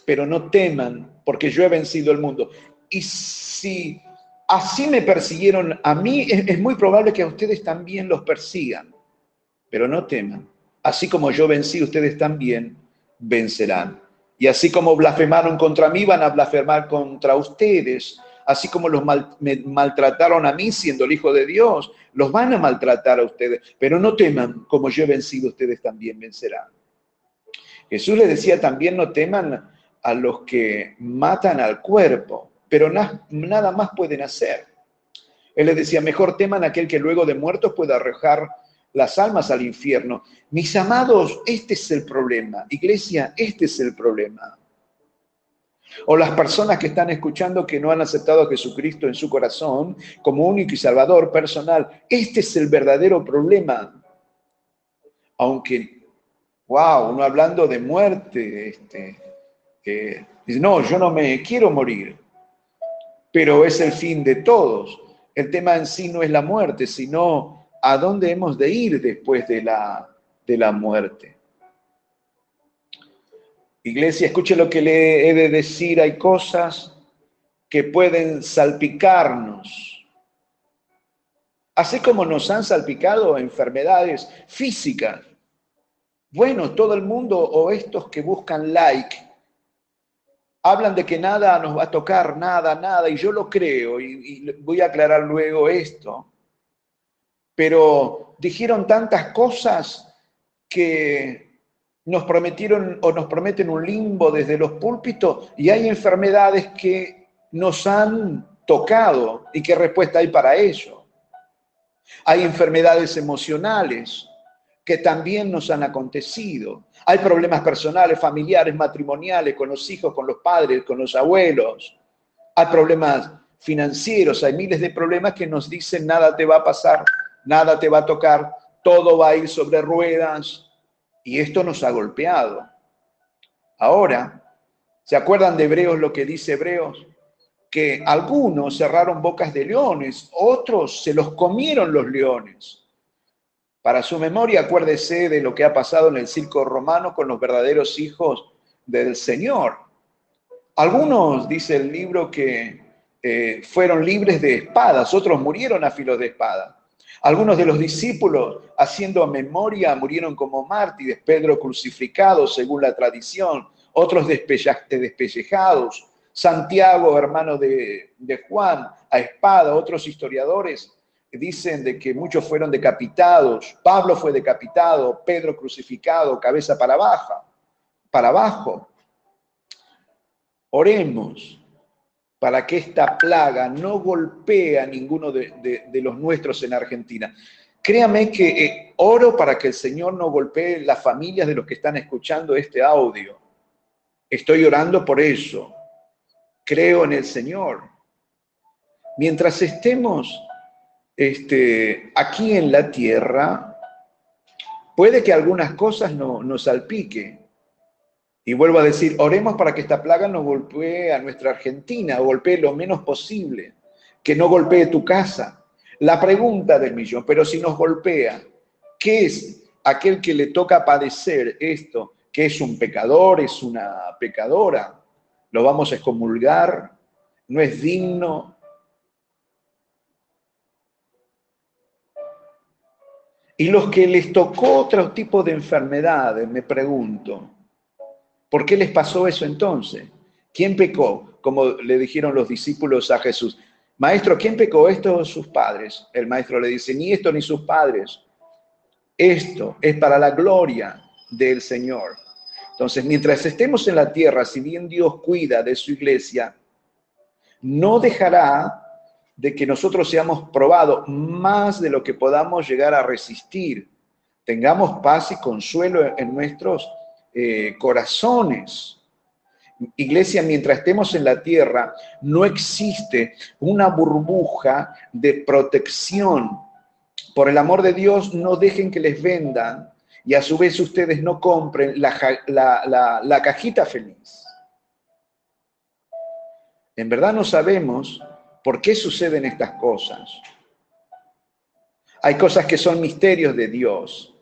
pero no teman, porque yo he vencido el mundo. Y si así me persiguieron a mí, es, muy probable que a ustedes también los persigan, pero no teman. Así como yo vencí, ustedes también vencerán. Y así como blasfemaron contra mí, van a blasfemar contra ustedes. Así como los me maltrataron a mí siendo el Hijo de Dios, los van a maltratar a ustedes. Pero no teman, como yo he vencido, ustedes también vencerán. Jesús le decía también, no teman a los que matan al cuerpo, pero nada más pueden hacer. Él les decía, mejor teman a aquel que luego de muertos pueda arrojar las almas al infierno. Mis amados, este es el problema. Iglesia, este es el problema. O las personas que están escuchando que no han aceptado a Jesucristo en su corazón como único y salvador personal. Este es el verdadero problema. Aunque, wow, uno hablando de muerte, este, dice, no, yo no me quiero morir, pero es el fin de todos. El tema en sí no es la muerte, sino a dónde hemos de ir después de la, de la muerte. Iglesia, escuche lo que le he de decir. Hay cosas que pueden salpicarnos. Así como nos han salpicado enfermedades físicas. Bueno, todo el mundo o estos que buscan like hablan de que nada nos va a tocar, nada, nada, y yo lo creo, y, y voy a aclarar luego esto pero dijeron tantas cosas que nos prometieron o nos prometen un limbo desde los púlpitos y hay enfermedades que nos han tocado y qué respuesta hay para ello. Hay enfermedades emocionales que también nos han acontecido. Hay problemas personales, familiares, matrimoniales, con los hijos, con los padres, con los abuelos. Hay problemas financieros, hay miles de problemas que nos dicen nada te va a pasar, nada te va a tocar, todo va a ir sobre ruedas y esto nos ha golpeado. Ahora, ¿se acuerdan de Hebreos lo que dice Hebreos? Que algunos cerraron bocas de leones, otros se los comieron los leones. Para su memoria, acuérdese de lo que ha pasado en el circo romano con los verdaderos hijos del Señor. Algunos, dice el libro, que eh, fueron libres de espadas, otros murieron a filos de espada. Algunos de los discípulos, haciendo memoria, murieron como mártires, Pedro crucificado según la tradición, otros despellejados, Santiago, hermano de, Juan, a espada, otros historiadores dicen de que muchos fueron decapitados, Pablo fue decapitado, Pedro crucificado, cabeza para abajo, para abajo. Oremos para que esta plaga no golpee a ninguno de, los nuestros en Argentina. Créame que eh, oro para que el Señor no golpee las familias de los que están escuchando este audio. Estoy orando por eso. Creo en el Señor. Mientras estemos este, aquí en la tierra, puede que algunas cosas no, nos salpique, y vuelvo a decir, oremos para que esta plaga no golpee a nuestra Argentina, golpee lo menos posible, que no golpee tu casa. La pregunta del millón, pero si nos golpea, ¿qué es aquel que le toca padecer esto? ¿Que es un pecador, es una pecadora? ¿Lo vamos a excomulgar? ¿No es digno? Y los que les tocó otro tipo de enfermedades, me pregunto, ¿Por qué les pasó eso entonces? ¿Quién pecó? Como le dijeron los discípulos a Jesús. Maestro, ¿quién pecó? Esto o sus padres. El maestro le dice, ni esto ni sus padres. Esto es para la gloria del Señor. Entonces, mientras estemos en la tierra, si bien Dios cuida de su iglesia, no dejará de que nosotros seamos probados más de lo que podamos llegar a resistir. Tengamos paz y consuelo en nuestros eh, corazones. Iglesia, mientras estemos en la tierra, no existe una burbuja de protección. Por el amor de Dios, no dejen que les vendan y a su vez ustedes no compren la, la cajita feliz. En verdad no sabemos por qué suceden estas cosas. Hay cosas que son misterios de Dios.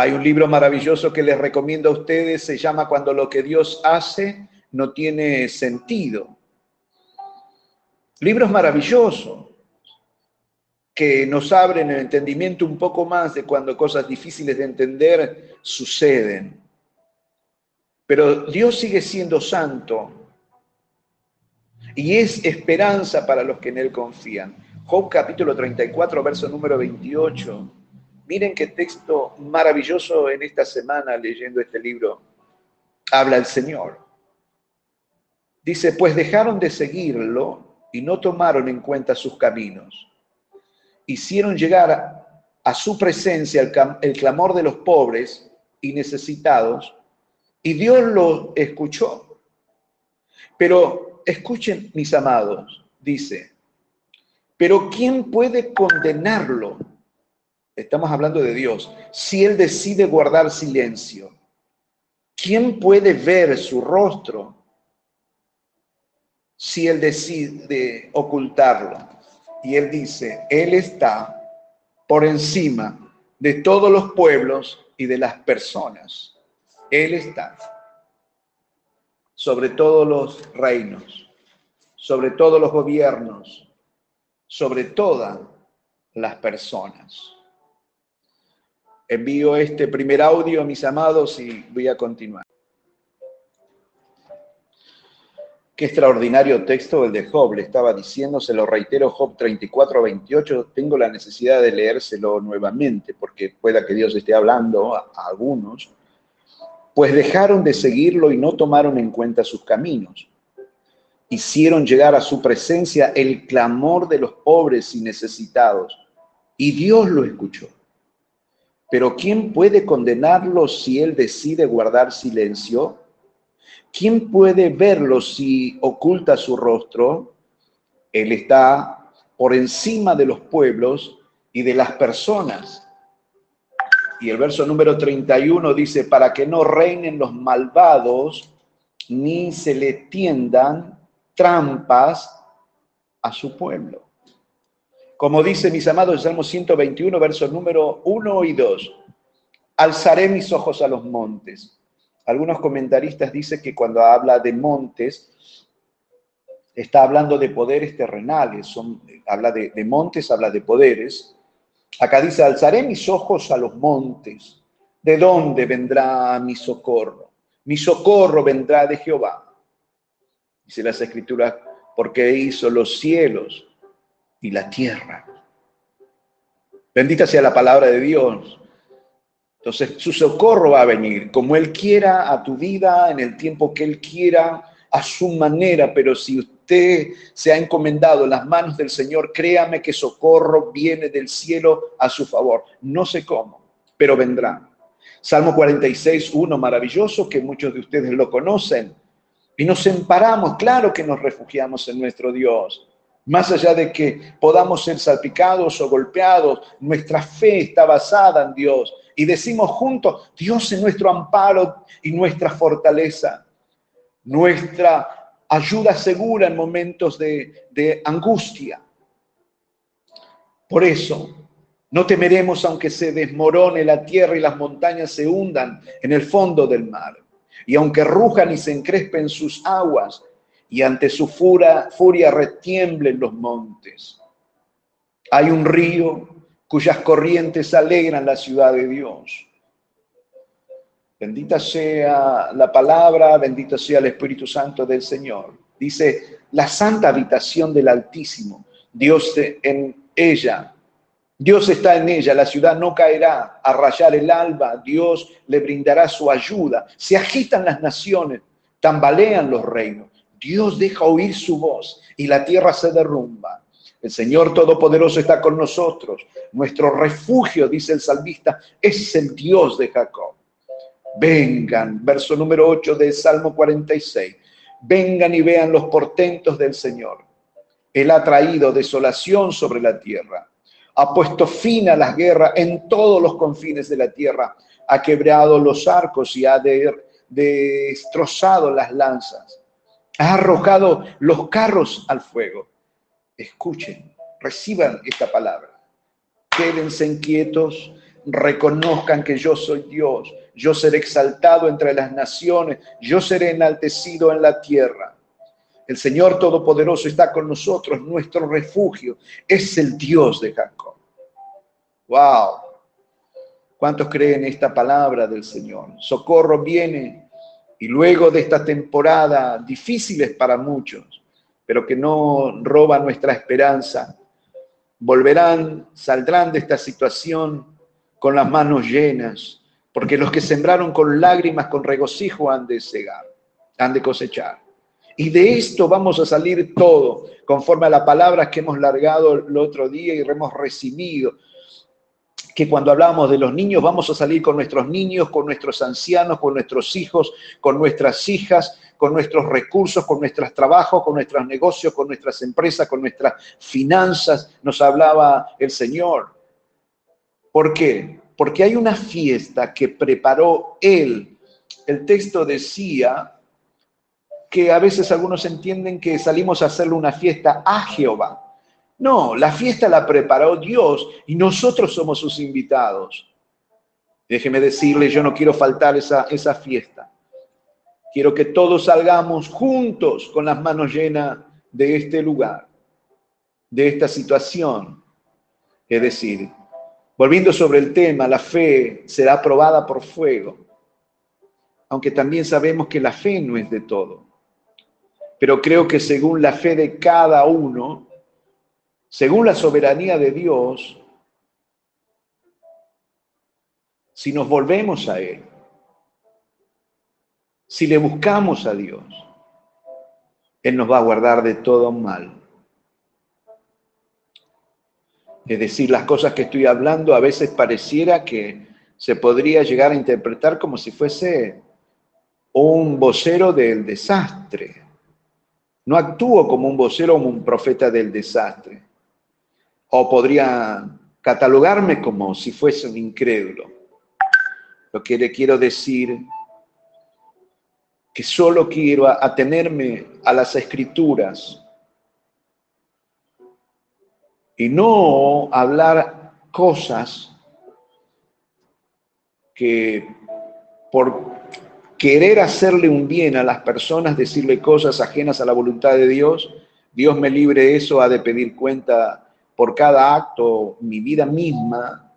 Hay un libro maravilloso que les recomiendo a ustedes, se llama Cuando lo que Dios hace no tiene sentido. Libros maravillosos que nos abren el entendimiento un poco más de cuando cosas difíciles de entender suceden. Pero Dios sigue siendo santo y es esperanza para los que en Él confían. Job capítulo 34, verso número 28. Miren qué texto maravilloso en esta semana leyendo este libro. Habla el Señor. Dice, pues dejaron de seguirlo y no tomaron en cuenta sus caminos. Hicieron llegar a su presencia el, clamor de los pobres y necesitados, y Dios lo escuchó. Pero escuchen, mis amados, dice, pero ¿quién puede condenarlo? Estamos hablando de Dios. Si Él decide guardar silencio, ¿quién puede ver su rostro si Él decide ocultarlo? Y Él dice, Él está por encima de todos los pueblos y de las personas. Él está sobre todos los reinos, sobre todos los gobiernos, sobre todas las personas. Envío este primer audio, mis amados, y voy a continuar. Qué extraordinario texto el de Job, le estaba diciendo, se lo reitero, Job 34, 28, tengo la necesidad de leérselo nuevamente, porque pueda que Dios esté hablando a, a algunos, pues dejaron de seguirlo y no tomaron en cuenta sus caminos hicieron llegar a su presencia el clamor de los pobres y necesitados, y Dios lo escuchó. Pero ¿quién puede condenarlo si él decide guardar silencio? ¿Quién puede verlo si oculta su rostro? Él está por encima de los pueblos y de las personas. Y el verso número 31 dice, para que no reinen los malvados, ni se le tiendan trampas a su pueblo. Como dice mis amados el Salmo 121, versos número 1 y 2, alzaré mis ojos a los montes. Algunos comentaristas dicen que cuando habla de montes, está hablando de poderes terrenales, habla de, de montes, habla de poderes. Acá dice, alzaré mis ojos a los montes. ¿De dónde vendrá mi socorro? Mi socorro vendrá de Jehová Dice las escrituras, porque hizo los cielos y la tierra. Bendita sea la palabra de Dios. Entonces su socorro va a venir como Él quiera a tu vida, en el tiempo que Él quiera, a su manera, pero si usted se ha encomendado en las manos del Señor, créame que socorro viene del cielo a su favor. No sé cómo, pero vendrá. Salmo 46, 1, maravilloso, que muchos de ustedes lo conocen. Y nos emparamos, claro que nos refugiamos en nuestro Dios. Más allá de que podamos ser salpicados o golpeados, nuestra fe está basada en Dios. Y decimos juntos, Dios es nuestro amparo y nuestra fortaleza, nuestra ayuda segura en momentos de, angustia. Por eso, no temeremos aunque se desmorone la tierra y las montañas se hundan en el fondo del mar y aunque rujan y se encrespen sus aguas, y ante su furia, retiemblen los montes. Hay un río cuyas corrientes alegran la ciudad de Dios. Bendita sea la palabra, bendito sea el Espíritu Santo del Señor. Dice, la santa habitación del Altísimo, Dios en ella Dios está en ella, la ciudad no caerá a rayar el alba, Dios le brindará su ayuda. Se agitan las naciones, tambalean los reinos. Dios deja oír su voz y la tierra se derrumba. El Señor Todopoderoso está con nosotros. Nuestro refugio, dice el salmista, es el Dios de Jacob. Vengan, verso número 8 del Salmo 46. Vengan y vean los portentos del Señor. Él ha traído desolación sobre la tierra ha puesto fin a las guerras en todos los confines de la tierra, ha quebrado los arcos y ha destrozado las lanzas, ha arrojado los carros al fuego. Escuchen, reciban esta palabra. Quédense inquietos, reconozcan que yo soy Dios, yo seré exaltado entre las naciones, yo seré enaltecido en la tierra. El Señor Todopoderoso está con nosotros, nuestro refugio es el Dios de Jacob. ¡Wow! ¿Cuántos creen esta palabra del Señor? Socorro viene Y luego de esta temporada difíciles para muchos, pero que no roba nuestra esperanza, volverán, saldrán de esta situación con las manos llenas, porque los que sembraron con lágrimas, con regocijo, han de cegar, han de cosechar. Y de esto vamos a salir todo, conforme a la palabra que hemos largado el otro día y hemos recibido que cuando hablamos de los niños vamos a salir con nuestros niños, con nuestros ancianos, con nuestros hijos, con nuestras hijas, con nuestros recursos, con nuestros trabajos, con nuestros negocios, con nuestras empresas, con nuestras finanzas, nos hablaba el Señor. ¿Por qué? Porque hay una fiesta que preparó Él. El texto decía que a veces algunos entienden que salimos a hacerle una fiesta a Jehová. No, la fiesta la preparó Dios y nosotros somos sus invitados. Déjeme decirle, yo no quiero faltar esa, esa fiesta. Quiero que todos salgamos juntos con las manos llenas de este lugar, de esta situación. Es decir, volviendo sobre el tema, la fe será probada por fuego, aunque también sabemos que la fe no es de todo. Pero creo que según la fe de cada uno, según la soberanía de Dios, si nos volvemos a Él, si le buscamos a Dios, Él nos va a guardar de todo mal. Es decir, las cosas que estoy hablando a veces pareciera que se podría llegar a interpretar como si fuese un vocero del desastre. No actúo como un vocero o un profeta del desastre o podría catalogarme como si fuese un incrédulo. Lo que le quiero decir que solo quiero atenerme a las escrituras y no hablar cosas que por querer hacerle un bien a las personas, decirle cosas ajenas a la voluntad de Dios, Dios me libre eso, ha de pedir cuenta por cada acto, mi vida misma,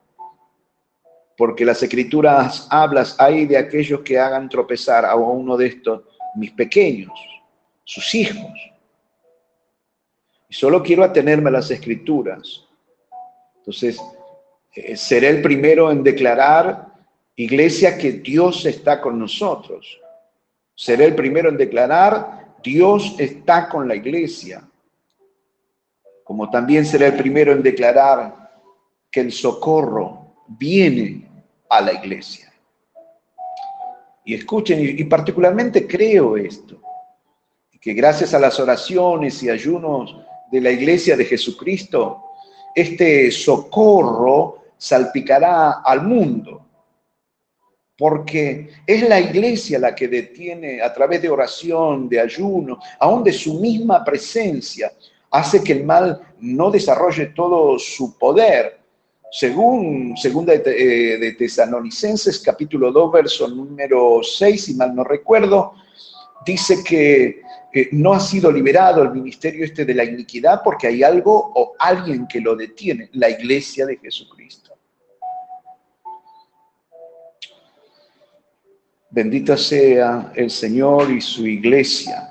porque las escrituras hablas hay de aquellos que hagan tropezar a uno de estos, mis pequeños, sus hijos. Y solo quiero atenerme a las escrituras. Entonces, eh, seré el primero en declarar, iglesia, que Dios está con nosotros. Seré el primero en declarar, Dios está con la iglesia como también será el primero en declarar que el socorro viene a la iglesia. Y escuchen, y particularmente creo esto, que gracias a las oraciones y ayunos de la iglesia de Jesucristo, este socorro salpicará al mundo, porque es la iglesia la que detiene a través de oración, de ayuno, aún de su misma presencia, hace que el mal no desarrolle todo su poder. Según segunda de, eh, Tesalonicenses, capítulo 2, verso número 6, si mal no recuerdo, dice que eh, no ha sido liberado el ministerio este de la iniquidad porque hay algo o alguien que lo detiene, la iglesia de Jesucristo. Bendita sea el Señor y su iglesia.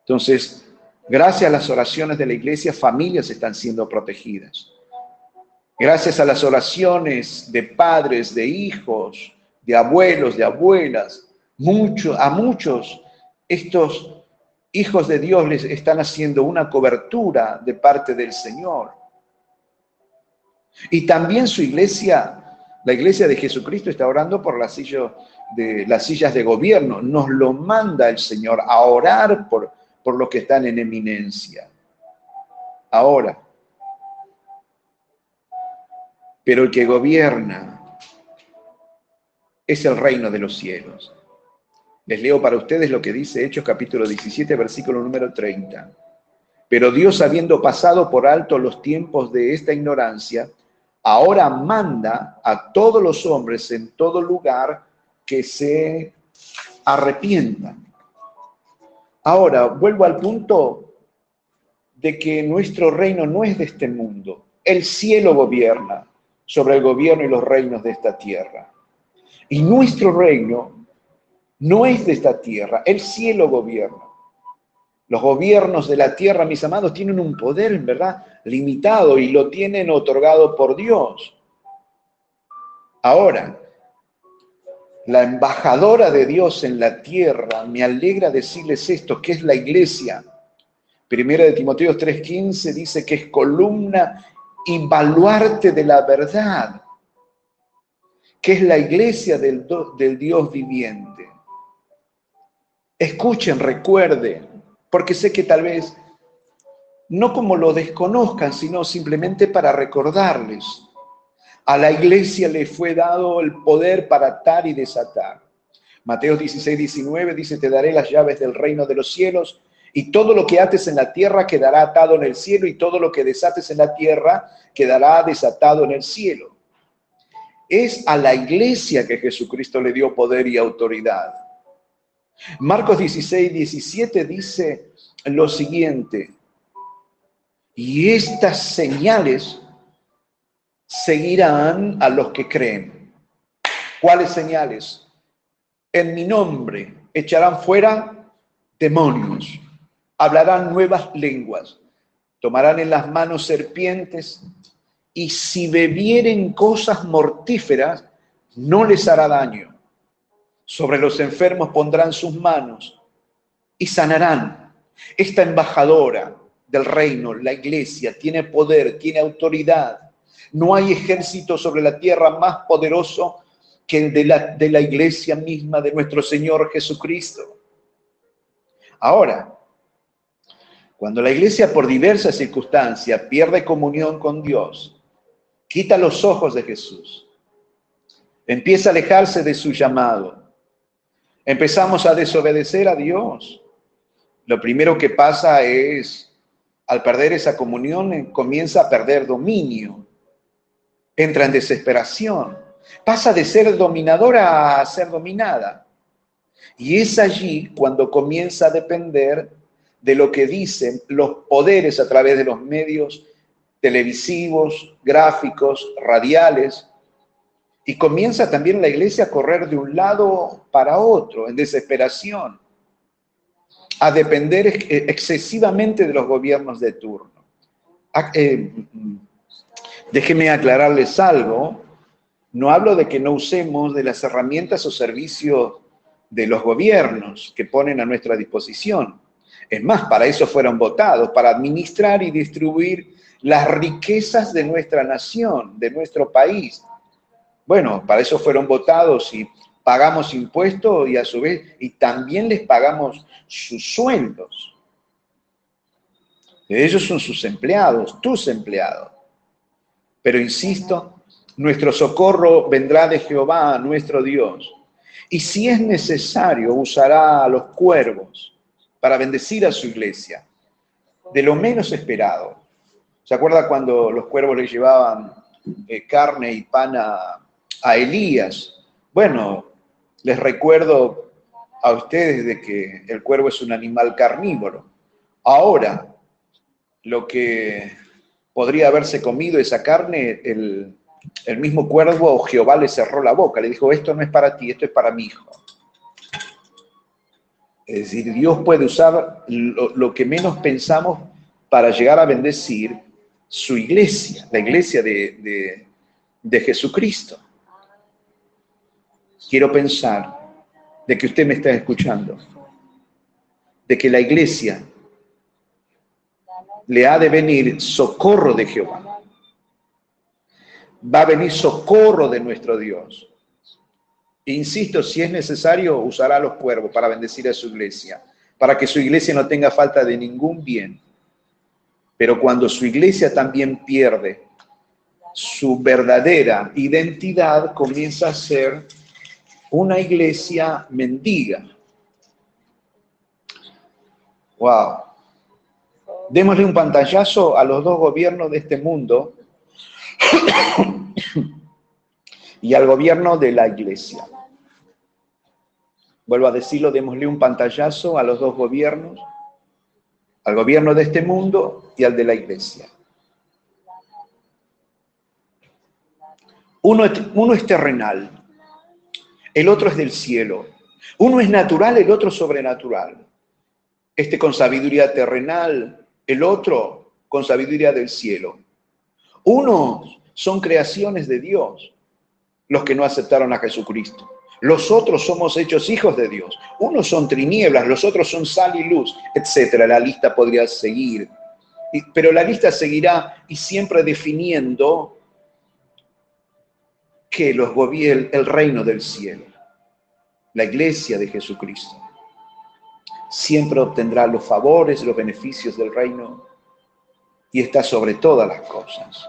Entonces, Gracias a las oraciones de la iglesia, familias están siendo protegidas. Gracias a las oraciones de padres, de hijos, de abuelos, de abuelas, a muchos estos hijos de Dios les están haciendo una cobertura de parte del Señor. Y también su iglesia, la iglesia de Jesucristo está orando por las de, las sillas de gobierno. Nos lo manda el Señor a orar por, por los que están en eminencia. Ahora, pero el que gobierna es el reino de los cielos. Les leo para ustedes lo que dice Hechos capítulo 17, versículo número 30. Pero Dios, habiendo pasado por alto los tiempos de esta ignorancia, ahora manda a todos los hombres en todo lugar que se arrepientan Ahora, vuelvo al punto de que nuestro reino no es de este mundo. El cielo gobierna sobre el gobierno y los reinos de esta tierra. Y nuestro reino no es de esta tierra, el cielo gobierna. Los gobiernos de la tierra, mis amados, tienen un poder, en verdad, limitado y lo tienen otorgado por Dios. Ahora, la embajadora de Dios en la tierra, me alegra decirles esto, que es la iglesia. Primera de Timoteo 3:15 dice que es columna y baluarte de la verdad, que es la iglesia del, del Dios viviente. Escuchen, recuerden, porque sé que tal vez no como lo desconozcan, sino simplemente para recordarles. A la iglesia le fue dado el poder para atar y desatar. Mateo 16, 19 dice, te daré las llaves del reino de los cielos y todo lo que ates en la tierra quedará atado en el cielo y todo lo que desates en la tierra quedará desatado en el cielo. Es a la iglesia que Jesucristo le dio poder y autoridad. Marcos 16, 17 dice lo siguiente, y estas señales seguirán a los que creen. ¿Cuáles señales? En mi nombre echarán fuera demonios, hablarán nuevas lenguas, tomarán en las manos serpientes y si bebieren cosas mortíferas, no les hará daño sobre los enfermos pondrán sus manos y sanarán. Esta embajadora del reino, la iglesia, tiene poder, tiene autoridad. No hay ejército sobre la tierra más poderoso que el de la, de la iglesia misma de nuestro Señor Jesucristo. Ahora, cuando la iglesia por diversas circunstancias pierde comunión con Dios, quita los ojos de Jesús, empieza a alejarse de su llamado, empezamos a desobedecer a Dios, lo primero que pasa es, al perder esa comunión, comienza a perder dominio, entra en desesperación, pasa de ser dominadora a ser dominada. Y es allí cuando comienza a depender de lo que dicen los poderes a través de los medios televisivos, gráficos, radiales, y comienza también la iglesia a correr de un lado para otro, en desesperación, a depender excesivamente de los gobiernos de turno. Ah, eh, déjenme aclararles algo. No hablo de que no usemos de las herramientas o servicios de los gobiernos que ponen a nuestra disposición. Es más, para eso fueron votados, para administrar y distribuir las riquezas de nuestra nación, de nuestro país, bueno, para eso fueron votados y pagamos impuestos y a su vez, y también les pagamos sus sueldos. Ellos son sus empleados, tus empleados. Pero insisto, nuestro socorro vendrá de Jehová, nuestro Dios. Y si es necesario, usará a los cuervos para bendecir a su iglesia, de lo menos esperado. ¿Se acuerda cuando los cuervos le llevaban eh, carne y pan a, a Elías. Bueno, les recuerdo a ustedes de que el cuervo es un animal carnívoro. Ahora, lo que podría haberse comido esa carne, el, mismo cuervo Jehová le cerró la boca, le dijo, esto no es para ti, esto es para mi hijo. Es decir, Dios puede usar lo, que menos pensamos para llegar a bendecir su iglesia, la iglesia de Jesucristo quiero pensar de que usted me está escuchando, de que la iglesia le ha de venir socorro de Jehová. Va a venir socorro de nuestro Dios. Insisto, si es necesario, usará los cuervos para bendecir a su iglesia, para que su iglesia no tenga falta de ningún bien. Pero cuando su iglesia también pierde su verdadera identidad, comienza a ser una iglesia mendiga. Wow. Démosle un pantallazo a los dos gobiernos de este mundo [coughs] y al gobierno de la iglesia. Vuelvo a decirlo, démosle un pantallazo a los dos gobiernos, al gobierno de este mundo y al de la iglesia. Uno, uno es terrenal, el otro es del cielo. Uno es natural, el otro sobrenatural. Este con sabiduría terrenal, el otro con sabiduría del cielo. Unos son creaciones de Dios, los que no aceptaron a Jesucristo. Los otros somos hechos hijos de Dios. Unos son tinieblas, los otros son sal y luz, etc. La lista podría seguir. Pero la lista seguirá y siempre definiendo que los gobierna el reino del cielo, la iglesia de Jesucristo. Siempre obtendrá los favores, los beneficios del reino y está sobre todas las cosas.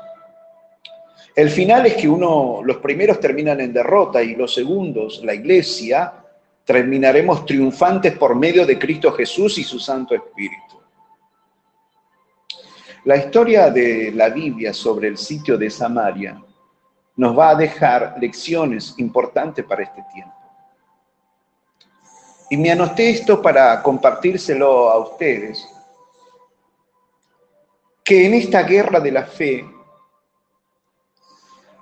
El final es que uno, los primeros terminan en derrota y los segundos, la iglesia, terminaremos triunfantes por medio de Cristo Jesús y su Santo Espíritu. La historia de la Biblia sobre el sitio de Samaria nos va a dejar lecciones importantes para este tiempo. Y me anoté esto para compartírselo a ustedes, que en esta guerra de la fe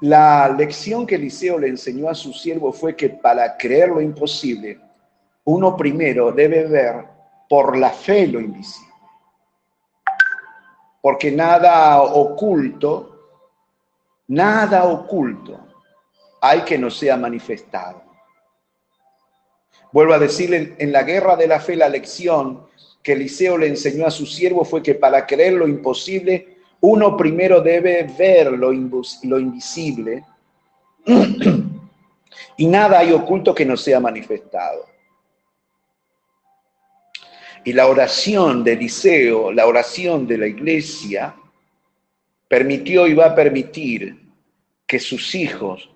la lección que Eliseo le enseñó a su siervo fue que para creer lo imposible, uno primero debe ver por la fe lo invisible. Porque nada oculto, nada oculto hay que no sea manifestado. Vuelvo a decirle, en la guerra de la fe la lección que Eliseo le enseñó a su siervo fue que para creer lo imposible, uno primero debe ver lo, invisible [clears throat] y nada hay oculto que no sea manifestado. Y la oración de Eliseo, la oración de la iglesia, permitió y va a permitir que sus hijos,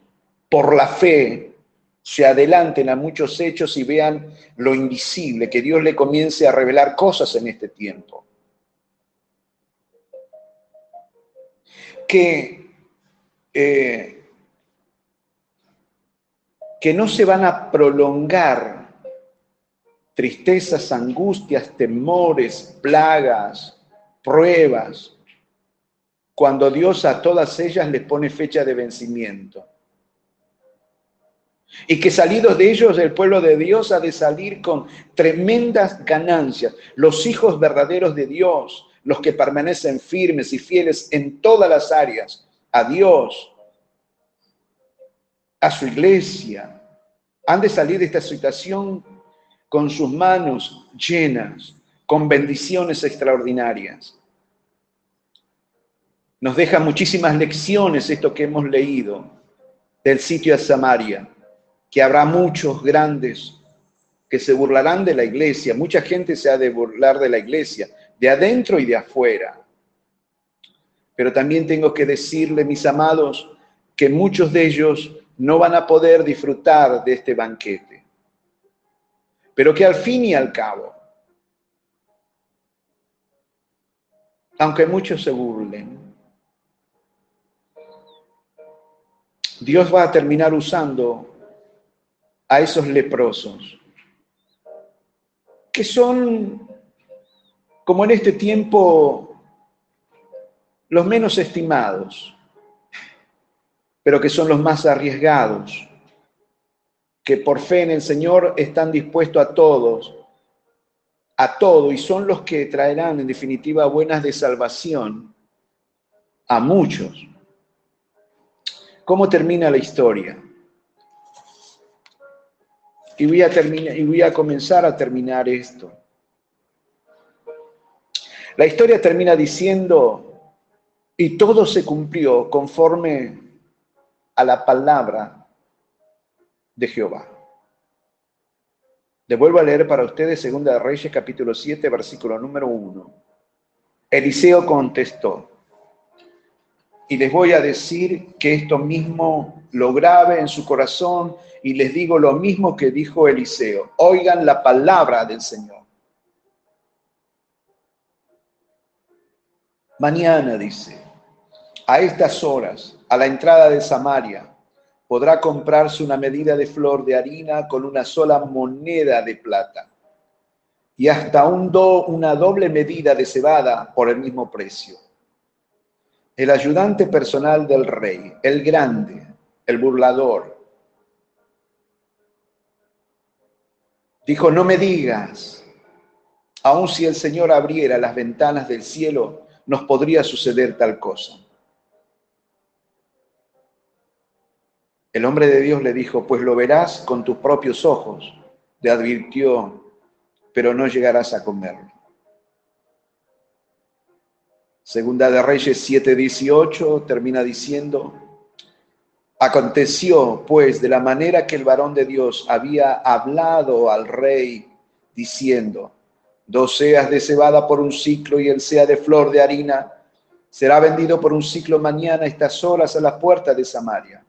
por la fe, se adelanten a muchos hechos y vean lo invisible, que Dios le comience a revelar cosas en este tiempo. que, eh, que no se van a prolongar tristezas, angustias, temores, plagas, pruebas, cuando Dios a todas ellas les pone fecha de vencimiento. Y que salidos de ellos el pueblo de Dios ha de salir con tremendas ganancias, los hijos verdaderos de Dios, los que permanecen firmes y fieles en todas las áreas, a Dios, a su iglesia, han de salir de esta situación con sus manos llenas, con bendiciones extraordinarias. Nos deja muchísimas lecciones esto que hemos leído del sitio de Samaria, que habrá muchos grandes que se burlarán de la iglesia, mucha gente se ha de burlar de la iglesia, de adentro y de afuera. Pero también tengo que decirle, mis amados, que muchos de ellos no van a poder disfrutar de este banquete. Pero que al fin y al cabo, aunque muchos se burlen, Dios va a terminar usando a esos leprosos, que son como en este tiempo los menos estimados, pero que son los más arriesgados, que por fe en el Señor están dispuestos a todos, a todo, y son los que traerán en definitiva buenas de salvación a muchos. ¿Cómo termina la historia? Y voy a, terminar, y voy a comenzar a terminar esto. La historia termina diciendo, y todo se cumplió conforme a la palabra de Jehová. Le vuelvo a leer para ustedes Segunda de Reyes capítulo 7, versículo número 1. Eliseo contestó, y les voy a decir que esto mismo lo grabe en su corazón y les digo lo mismo que dijo Eliseo. Oigan la palabra del Señor. Mañana, dice, a estas horas, a la entrada de Samaria, podrá comprarse una medida de flor de harina con una sola moneda de plata y hasta un do, una doble medida de cebada por el mismo precio. El ayudante personal del rey, el grande, el burlador, Dijo, no me digas, aun si el Señor abriera las ventanas del cielo, nos podría suceder tal cosa. El hombre de Dios le dijo, pues lo verás con tus propios ojos. Le advirtió, pero no llegarás a comerlo. Segunda de Reyes 7:18 termina diciendo, aconteció pues de la manera que el varón de Dios había hablado al rey diciendo, dos seas de cebada por un ciclo y el sea de flor de harina, será vendido por un ciclo mañana estas horas a la puerta de Samaria.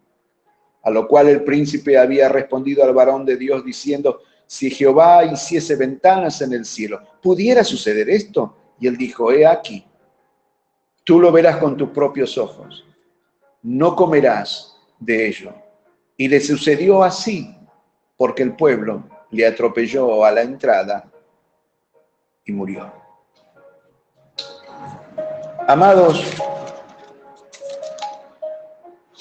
A lo cual el príncipe había respondido al varón de Dios diciendo, si Jehová hiciese ventanas en el cielo, ¿pudiera suceder esto? Y él dijo, he aquí, Tú lo verás con tus propios ojos. No comerás de ello. Y le sucedió así, porque el pueblo le atropelló a la entrada y murió. Amados,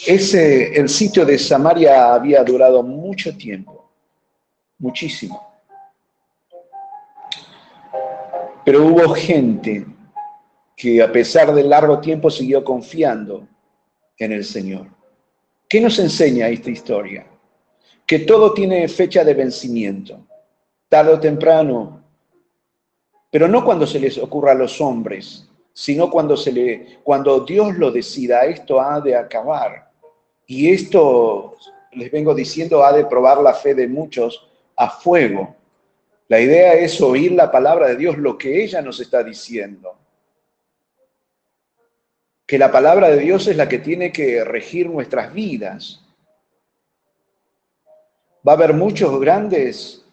ese, el sitio de Samaria había durado mucho tiempo, muchísimo. Pero hubo gente que a pesar del largo tiempo siguió confiando en el Señor. ¿Qué nos enseña esta historia? Que todo tiene fecha de vencimiento, tarde o temprano, pero no cuando se les ocurra a los hombres, sino cuando, se le, cuando Dios lo decida, esto ha de acabar. Y esto, les vengo diciendo, ha de probar la fe de muchos a fuego. La idea es oír la palabra de Dios, lo que ella nos está diciendo que la palabra de Dios es la que tiene que regir nuestras vidas. Va a haber muchos grandes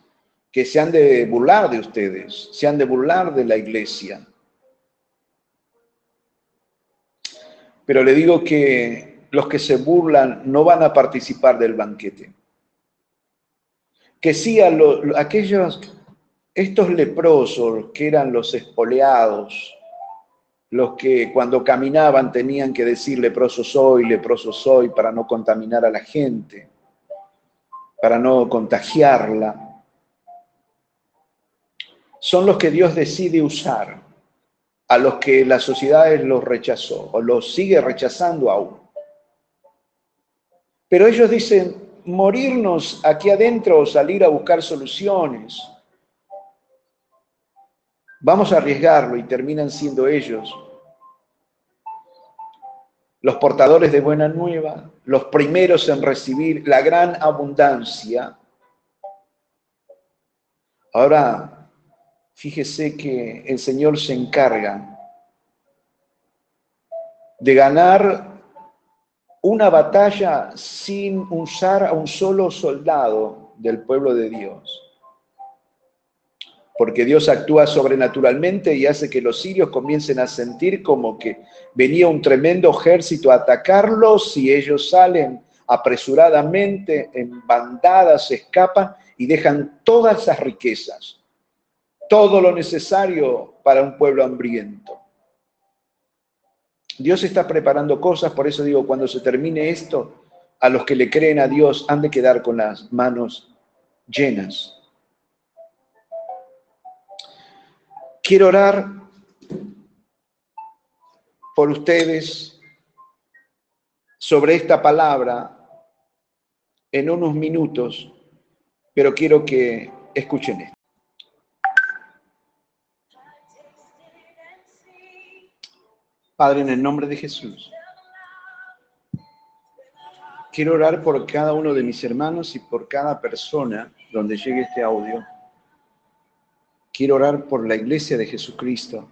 que se han de burlar de ustedes, se han de burlar de la iglesia. Pero le digo que los que se burlan no van a participar del banquete. Que sí a aquellos, estos leprosos que eran los espoleados, los que cuando caminaban tenían que decir leproso soy, leproso soy, para no contaminar a la gente, para no contagiarla. Son los que Dios decide usar, a los que la sociedad los rechazó o los sigue rechazando aún. Pero ellos dicen, morirnos aquí adentro o salir a buscar soluciones Vamos a arriesgarlo y terminan siendo ellos los portadores de buena nueva, los primeros en recibir la gran abundancia. Ahora, fíjese que el Señor se encarga de ganar una batalla sin usar a un solo soldado del pueblo de Dios porque Dios actúa sobrenaturalmente y hace que los sirios comiencen a sentir como que venía un tremendo ejército a atacarlos y ellos salen apresuradamente en bandadas, escapan y dejan todas esas riquezas, todo lo necesario para un pueblo hambriento. Dios está preparando cosas, por eso digo, cuando se termine esto, a los que le creen a Dios han de quedar con las manos llenas. Quiero orar por ustedes sobre esta palabra en unos minutos, pero quiero que escuchen esto. Padre, en el nombre de Jesús, quiero orar por cada uno de mis hermanos y por cada persona donde llegue este audio Quiero orar por la iglesia de Jesucristo.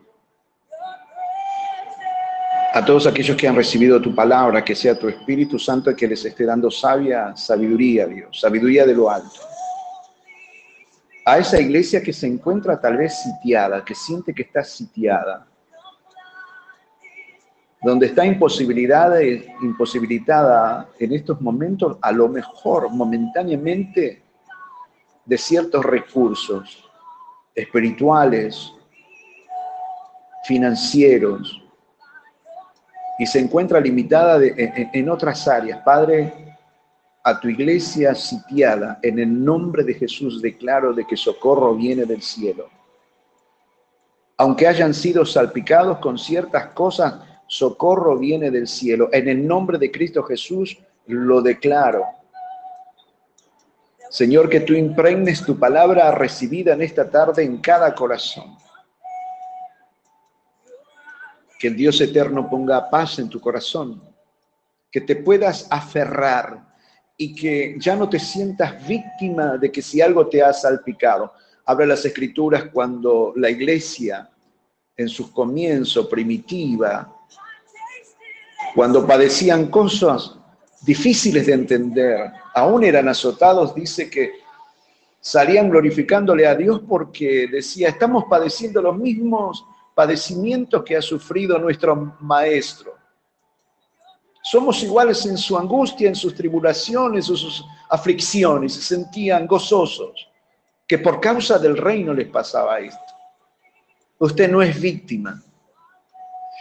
A todos aquellos que han recibido tu palabra, que sea tu Espíritu Santo el que les esté dando sabia sabiduría, Dios, sabiduría de lo alto. A esa iglesia que se encuentra tal vez sitiada, que siente que está sitiada, donde está imposibilitada en estos momentos, a lo mejor momentáneamente, de ciertos recursos espirituales, financieros, y se encuentra limitada en, en otras áreas. Padre, a tu iglesia sitiada, en el nombre de Jesús declaro de que socorro viene del cielo. Aunque hayan sido salpicados con ciertas cosas, socorro viene del cielo. En el nombre de Cristo Jesús lo declaro. Señor, que tú impregnes tu palabra recibida en esta tarde en cada corazón. Que el Dios eterno ponga paz en tu corazón. Que te puedas aferrar y que ya no te sientas víctima de que si algo te ha salpicado. Habla las escrituras cuando la iglesia en sus comienzos primitiva, cuando padecían cosas difíciles de entender, aún eran azotados, dice que salían glorificándole a Dios porque decía, estamos padeciendo los mismos padecimientos que ha sufrido nuestro maestro. Somos iguales en su angustia, en sus tribulaciones, en sus aflicciones. Se sentían gozosos, que por causa del reino les pasaba esto. Usted no es víctima.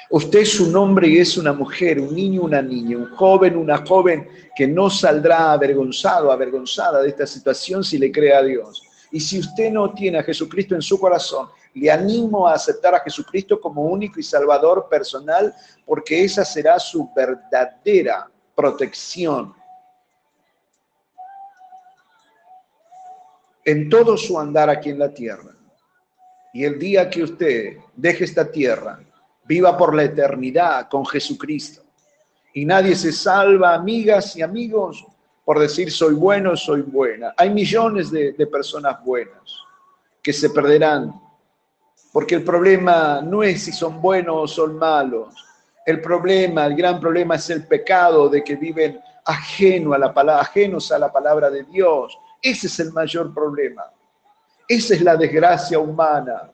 Usted es un hombre y es una mujer, un niño, una niña, un joven, una joven que no saldrá avergonzado, avergonzada de esta situación si le cree a Dios. Y si usted no tiene a Jesucristo en su corazón, le animo a aceptar a Jesucristo como único y salvador personal, porque esa será su verdadera protección. En todo su andar aquí en la tierra. Y el día que usted deje esta tierra, viva por la eternidad con Jesucristo. Y nadie se salva, amigas y amigos, por decir soy bueno, soy buena. Hay millones de, personas buenas que se perderán, porque el problema no es si son buenos o son malos. El problema, el gran problema es el pecado de que viven ajeno a la palabra, ajenos a la palabra de Dios. Ese es el mayor problema. Esa es la desgracia humana.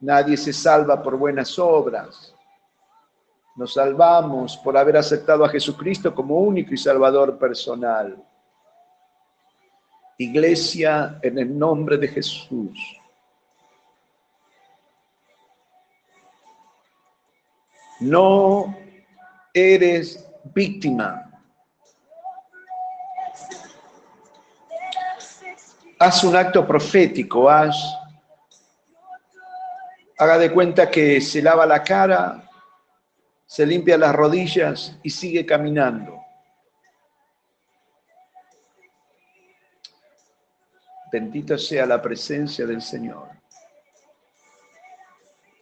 Nadie se salva por buenas obras. Nos salvamos por haber aceptado a Jesucristo como único y salvador personal. Iglesia, en el nombre de Jesús. No eres víctima. Haz un acto profético, haz, haga de cuenta que se lava la cara, se limpia las rodillas y sigue caminando. Bendita sea la presencia del Señor.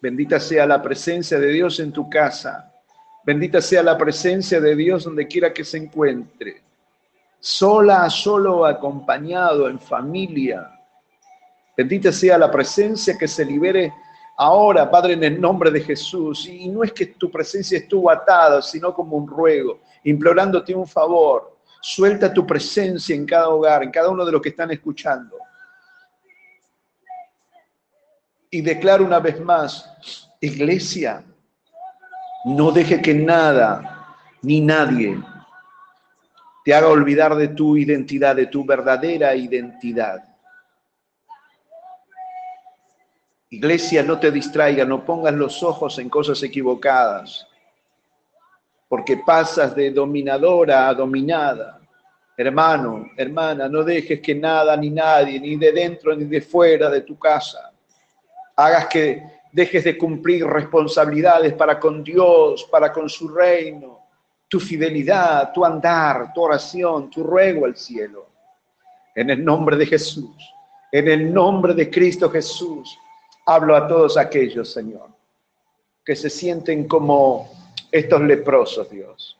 Bendita sea la presencia de Dios en tu casa. Bendita sea la presencia de Dios donde quiera que se encuentre. Sola, solo, acompañado, en familia. Bendita sea la presencia que se libere ahora, Padre, en el nombre de Jesús. Y no es que tu presencia estuvo atada, sino como un ruego, implorándote un favor. Suelta tu presencia en cada hogar, en cada uno de los que están escuchando. Y declaro una vez más, iglesia, no deje que nada ni nadie te haga olvidar de tu identidad, de tu verdadera identidad. Iglesia, no te distraiga, no pongas los ojos en cosas equivocadas, porque pasas de dominadora a dominada. Hermano, hermana, no dejes que nada ni nadie, ni de dentro ni de fuera de tu casa, hagas que dejes de cumplir responsabilidades para con Dios, para con su reino, tu fidelidad, tu andar, tu oración, tu ruego al cielo. En el nombre de Jesús, en el nombre de Cristo Jesús, Hablo a todos aquellos, Señor, que se sienten como estos leprosos, Dios.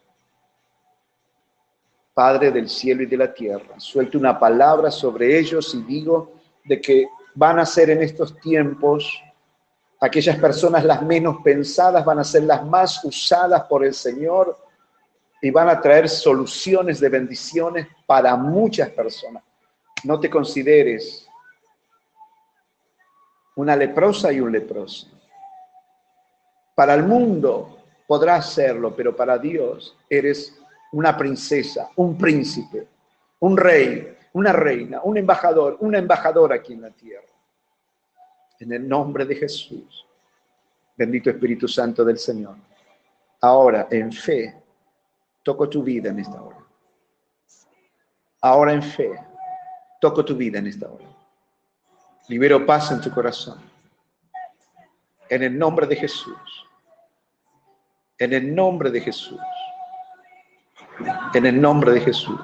Padre del cielo y de la tierra, suelte una palabra sobre ellos y digo de que van a ser en estos tiempos aquellas personas las menos pensadas, van a ser las más usadas por el Señor y van a traer soluciones de bendiciones para muchas personas. No te consideres una leprosa y un leproso. Para el mundo podrás serlo, pero para Dios eres una princesa, un príncipe, un rey, una reina, un embajador, una embajadora aquí en la tierra. En el nombre de Jesús. Bendito Espíritu Santo del Señor. Ahora, en fe, toco tu vida en esta hora. Ahora en fe, toco tu vida en esta hora. Libero paz en tu corazón. En el nombre de Jesús. En el nombre de Jesús. En el nombre de Jesús.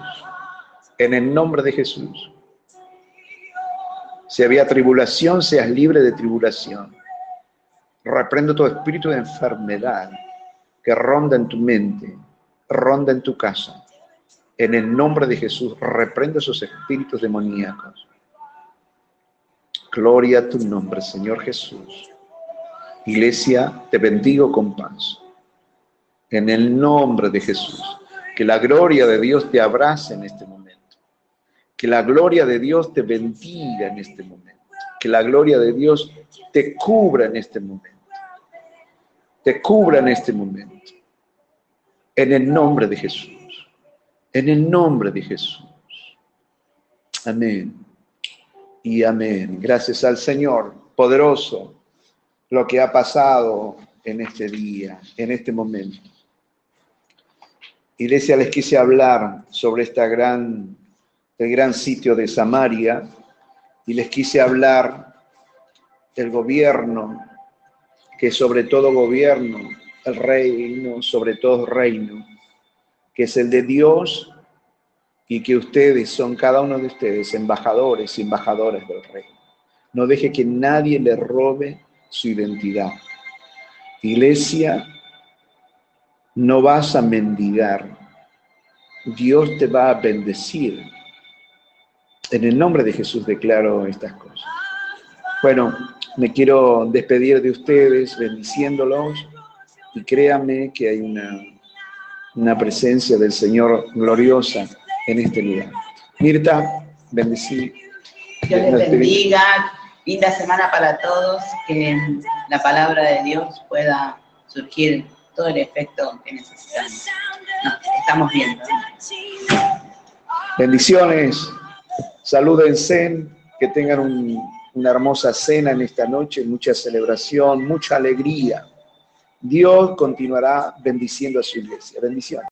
En el nombre de Jesús. Si había tribulación, seas libre de tribulación. Reprendo todo espíritu de enfermedad que ronda en tu mente, ronda en tu casa. En el nombre de Jesús, reprendo esos espíritus demoníacos. Gloria a tu nombre, Señor Jesús. Iglesia, te bendigo con paz. En el nombre de Jesús. Que la gloria de Dios te abrace en este momento. Que la gloria de Dios te bendiga en este momento. Que la gloria de Dios te cubra en este momento. Te cubra en este momento. En el nombre de Jesús. En el nombre de Jesús. Amén. Y amén. Gracias al Señor poderoso lo que ha pasado en este día, en este momento. Iglesia, les quise hablar sobre esta gran, el gran sitio de Samaria y les quise hablar del gobierno, que sobre todo gobierno, el reino, sobre todo reino, que es el de Dios y que ustedes son cada uno de ustedes embajadores y embajadoras del reino. No deje que nadie le robe su identidad. Iglesia, no vas a mendigar. Dios te va a bendecir. En el nombre de Jesús declaro estas cosas. Bueno, me quiero despedir de ustedes bendiciéndolos y créanme que hay una, una presencia del Señor gloriosa en este lugar. Mirta, bendecí. Dios les bendiga, linda semana para todos, que la palabra de Dios pueda surgir todo el efecto que necesitamos. Estamos viendo. Bendiciones, salúdense, que tengan una hermosa cena en esta noche, mucha celebración, mucha alegría. Dios continuará bendiciendo a su iglesia. Bendiciones.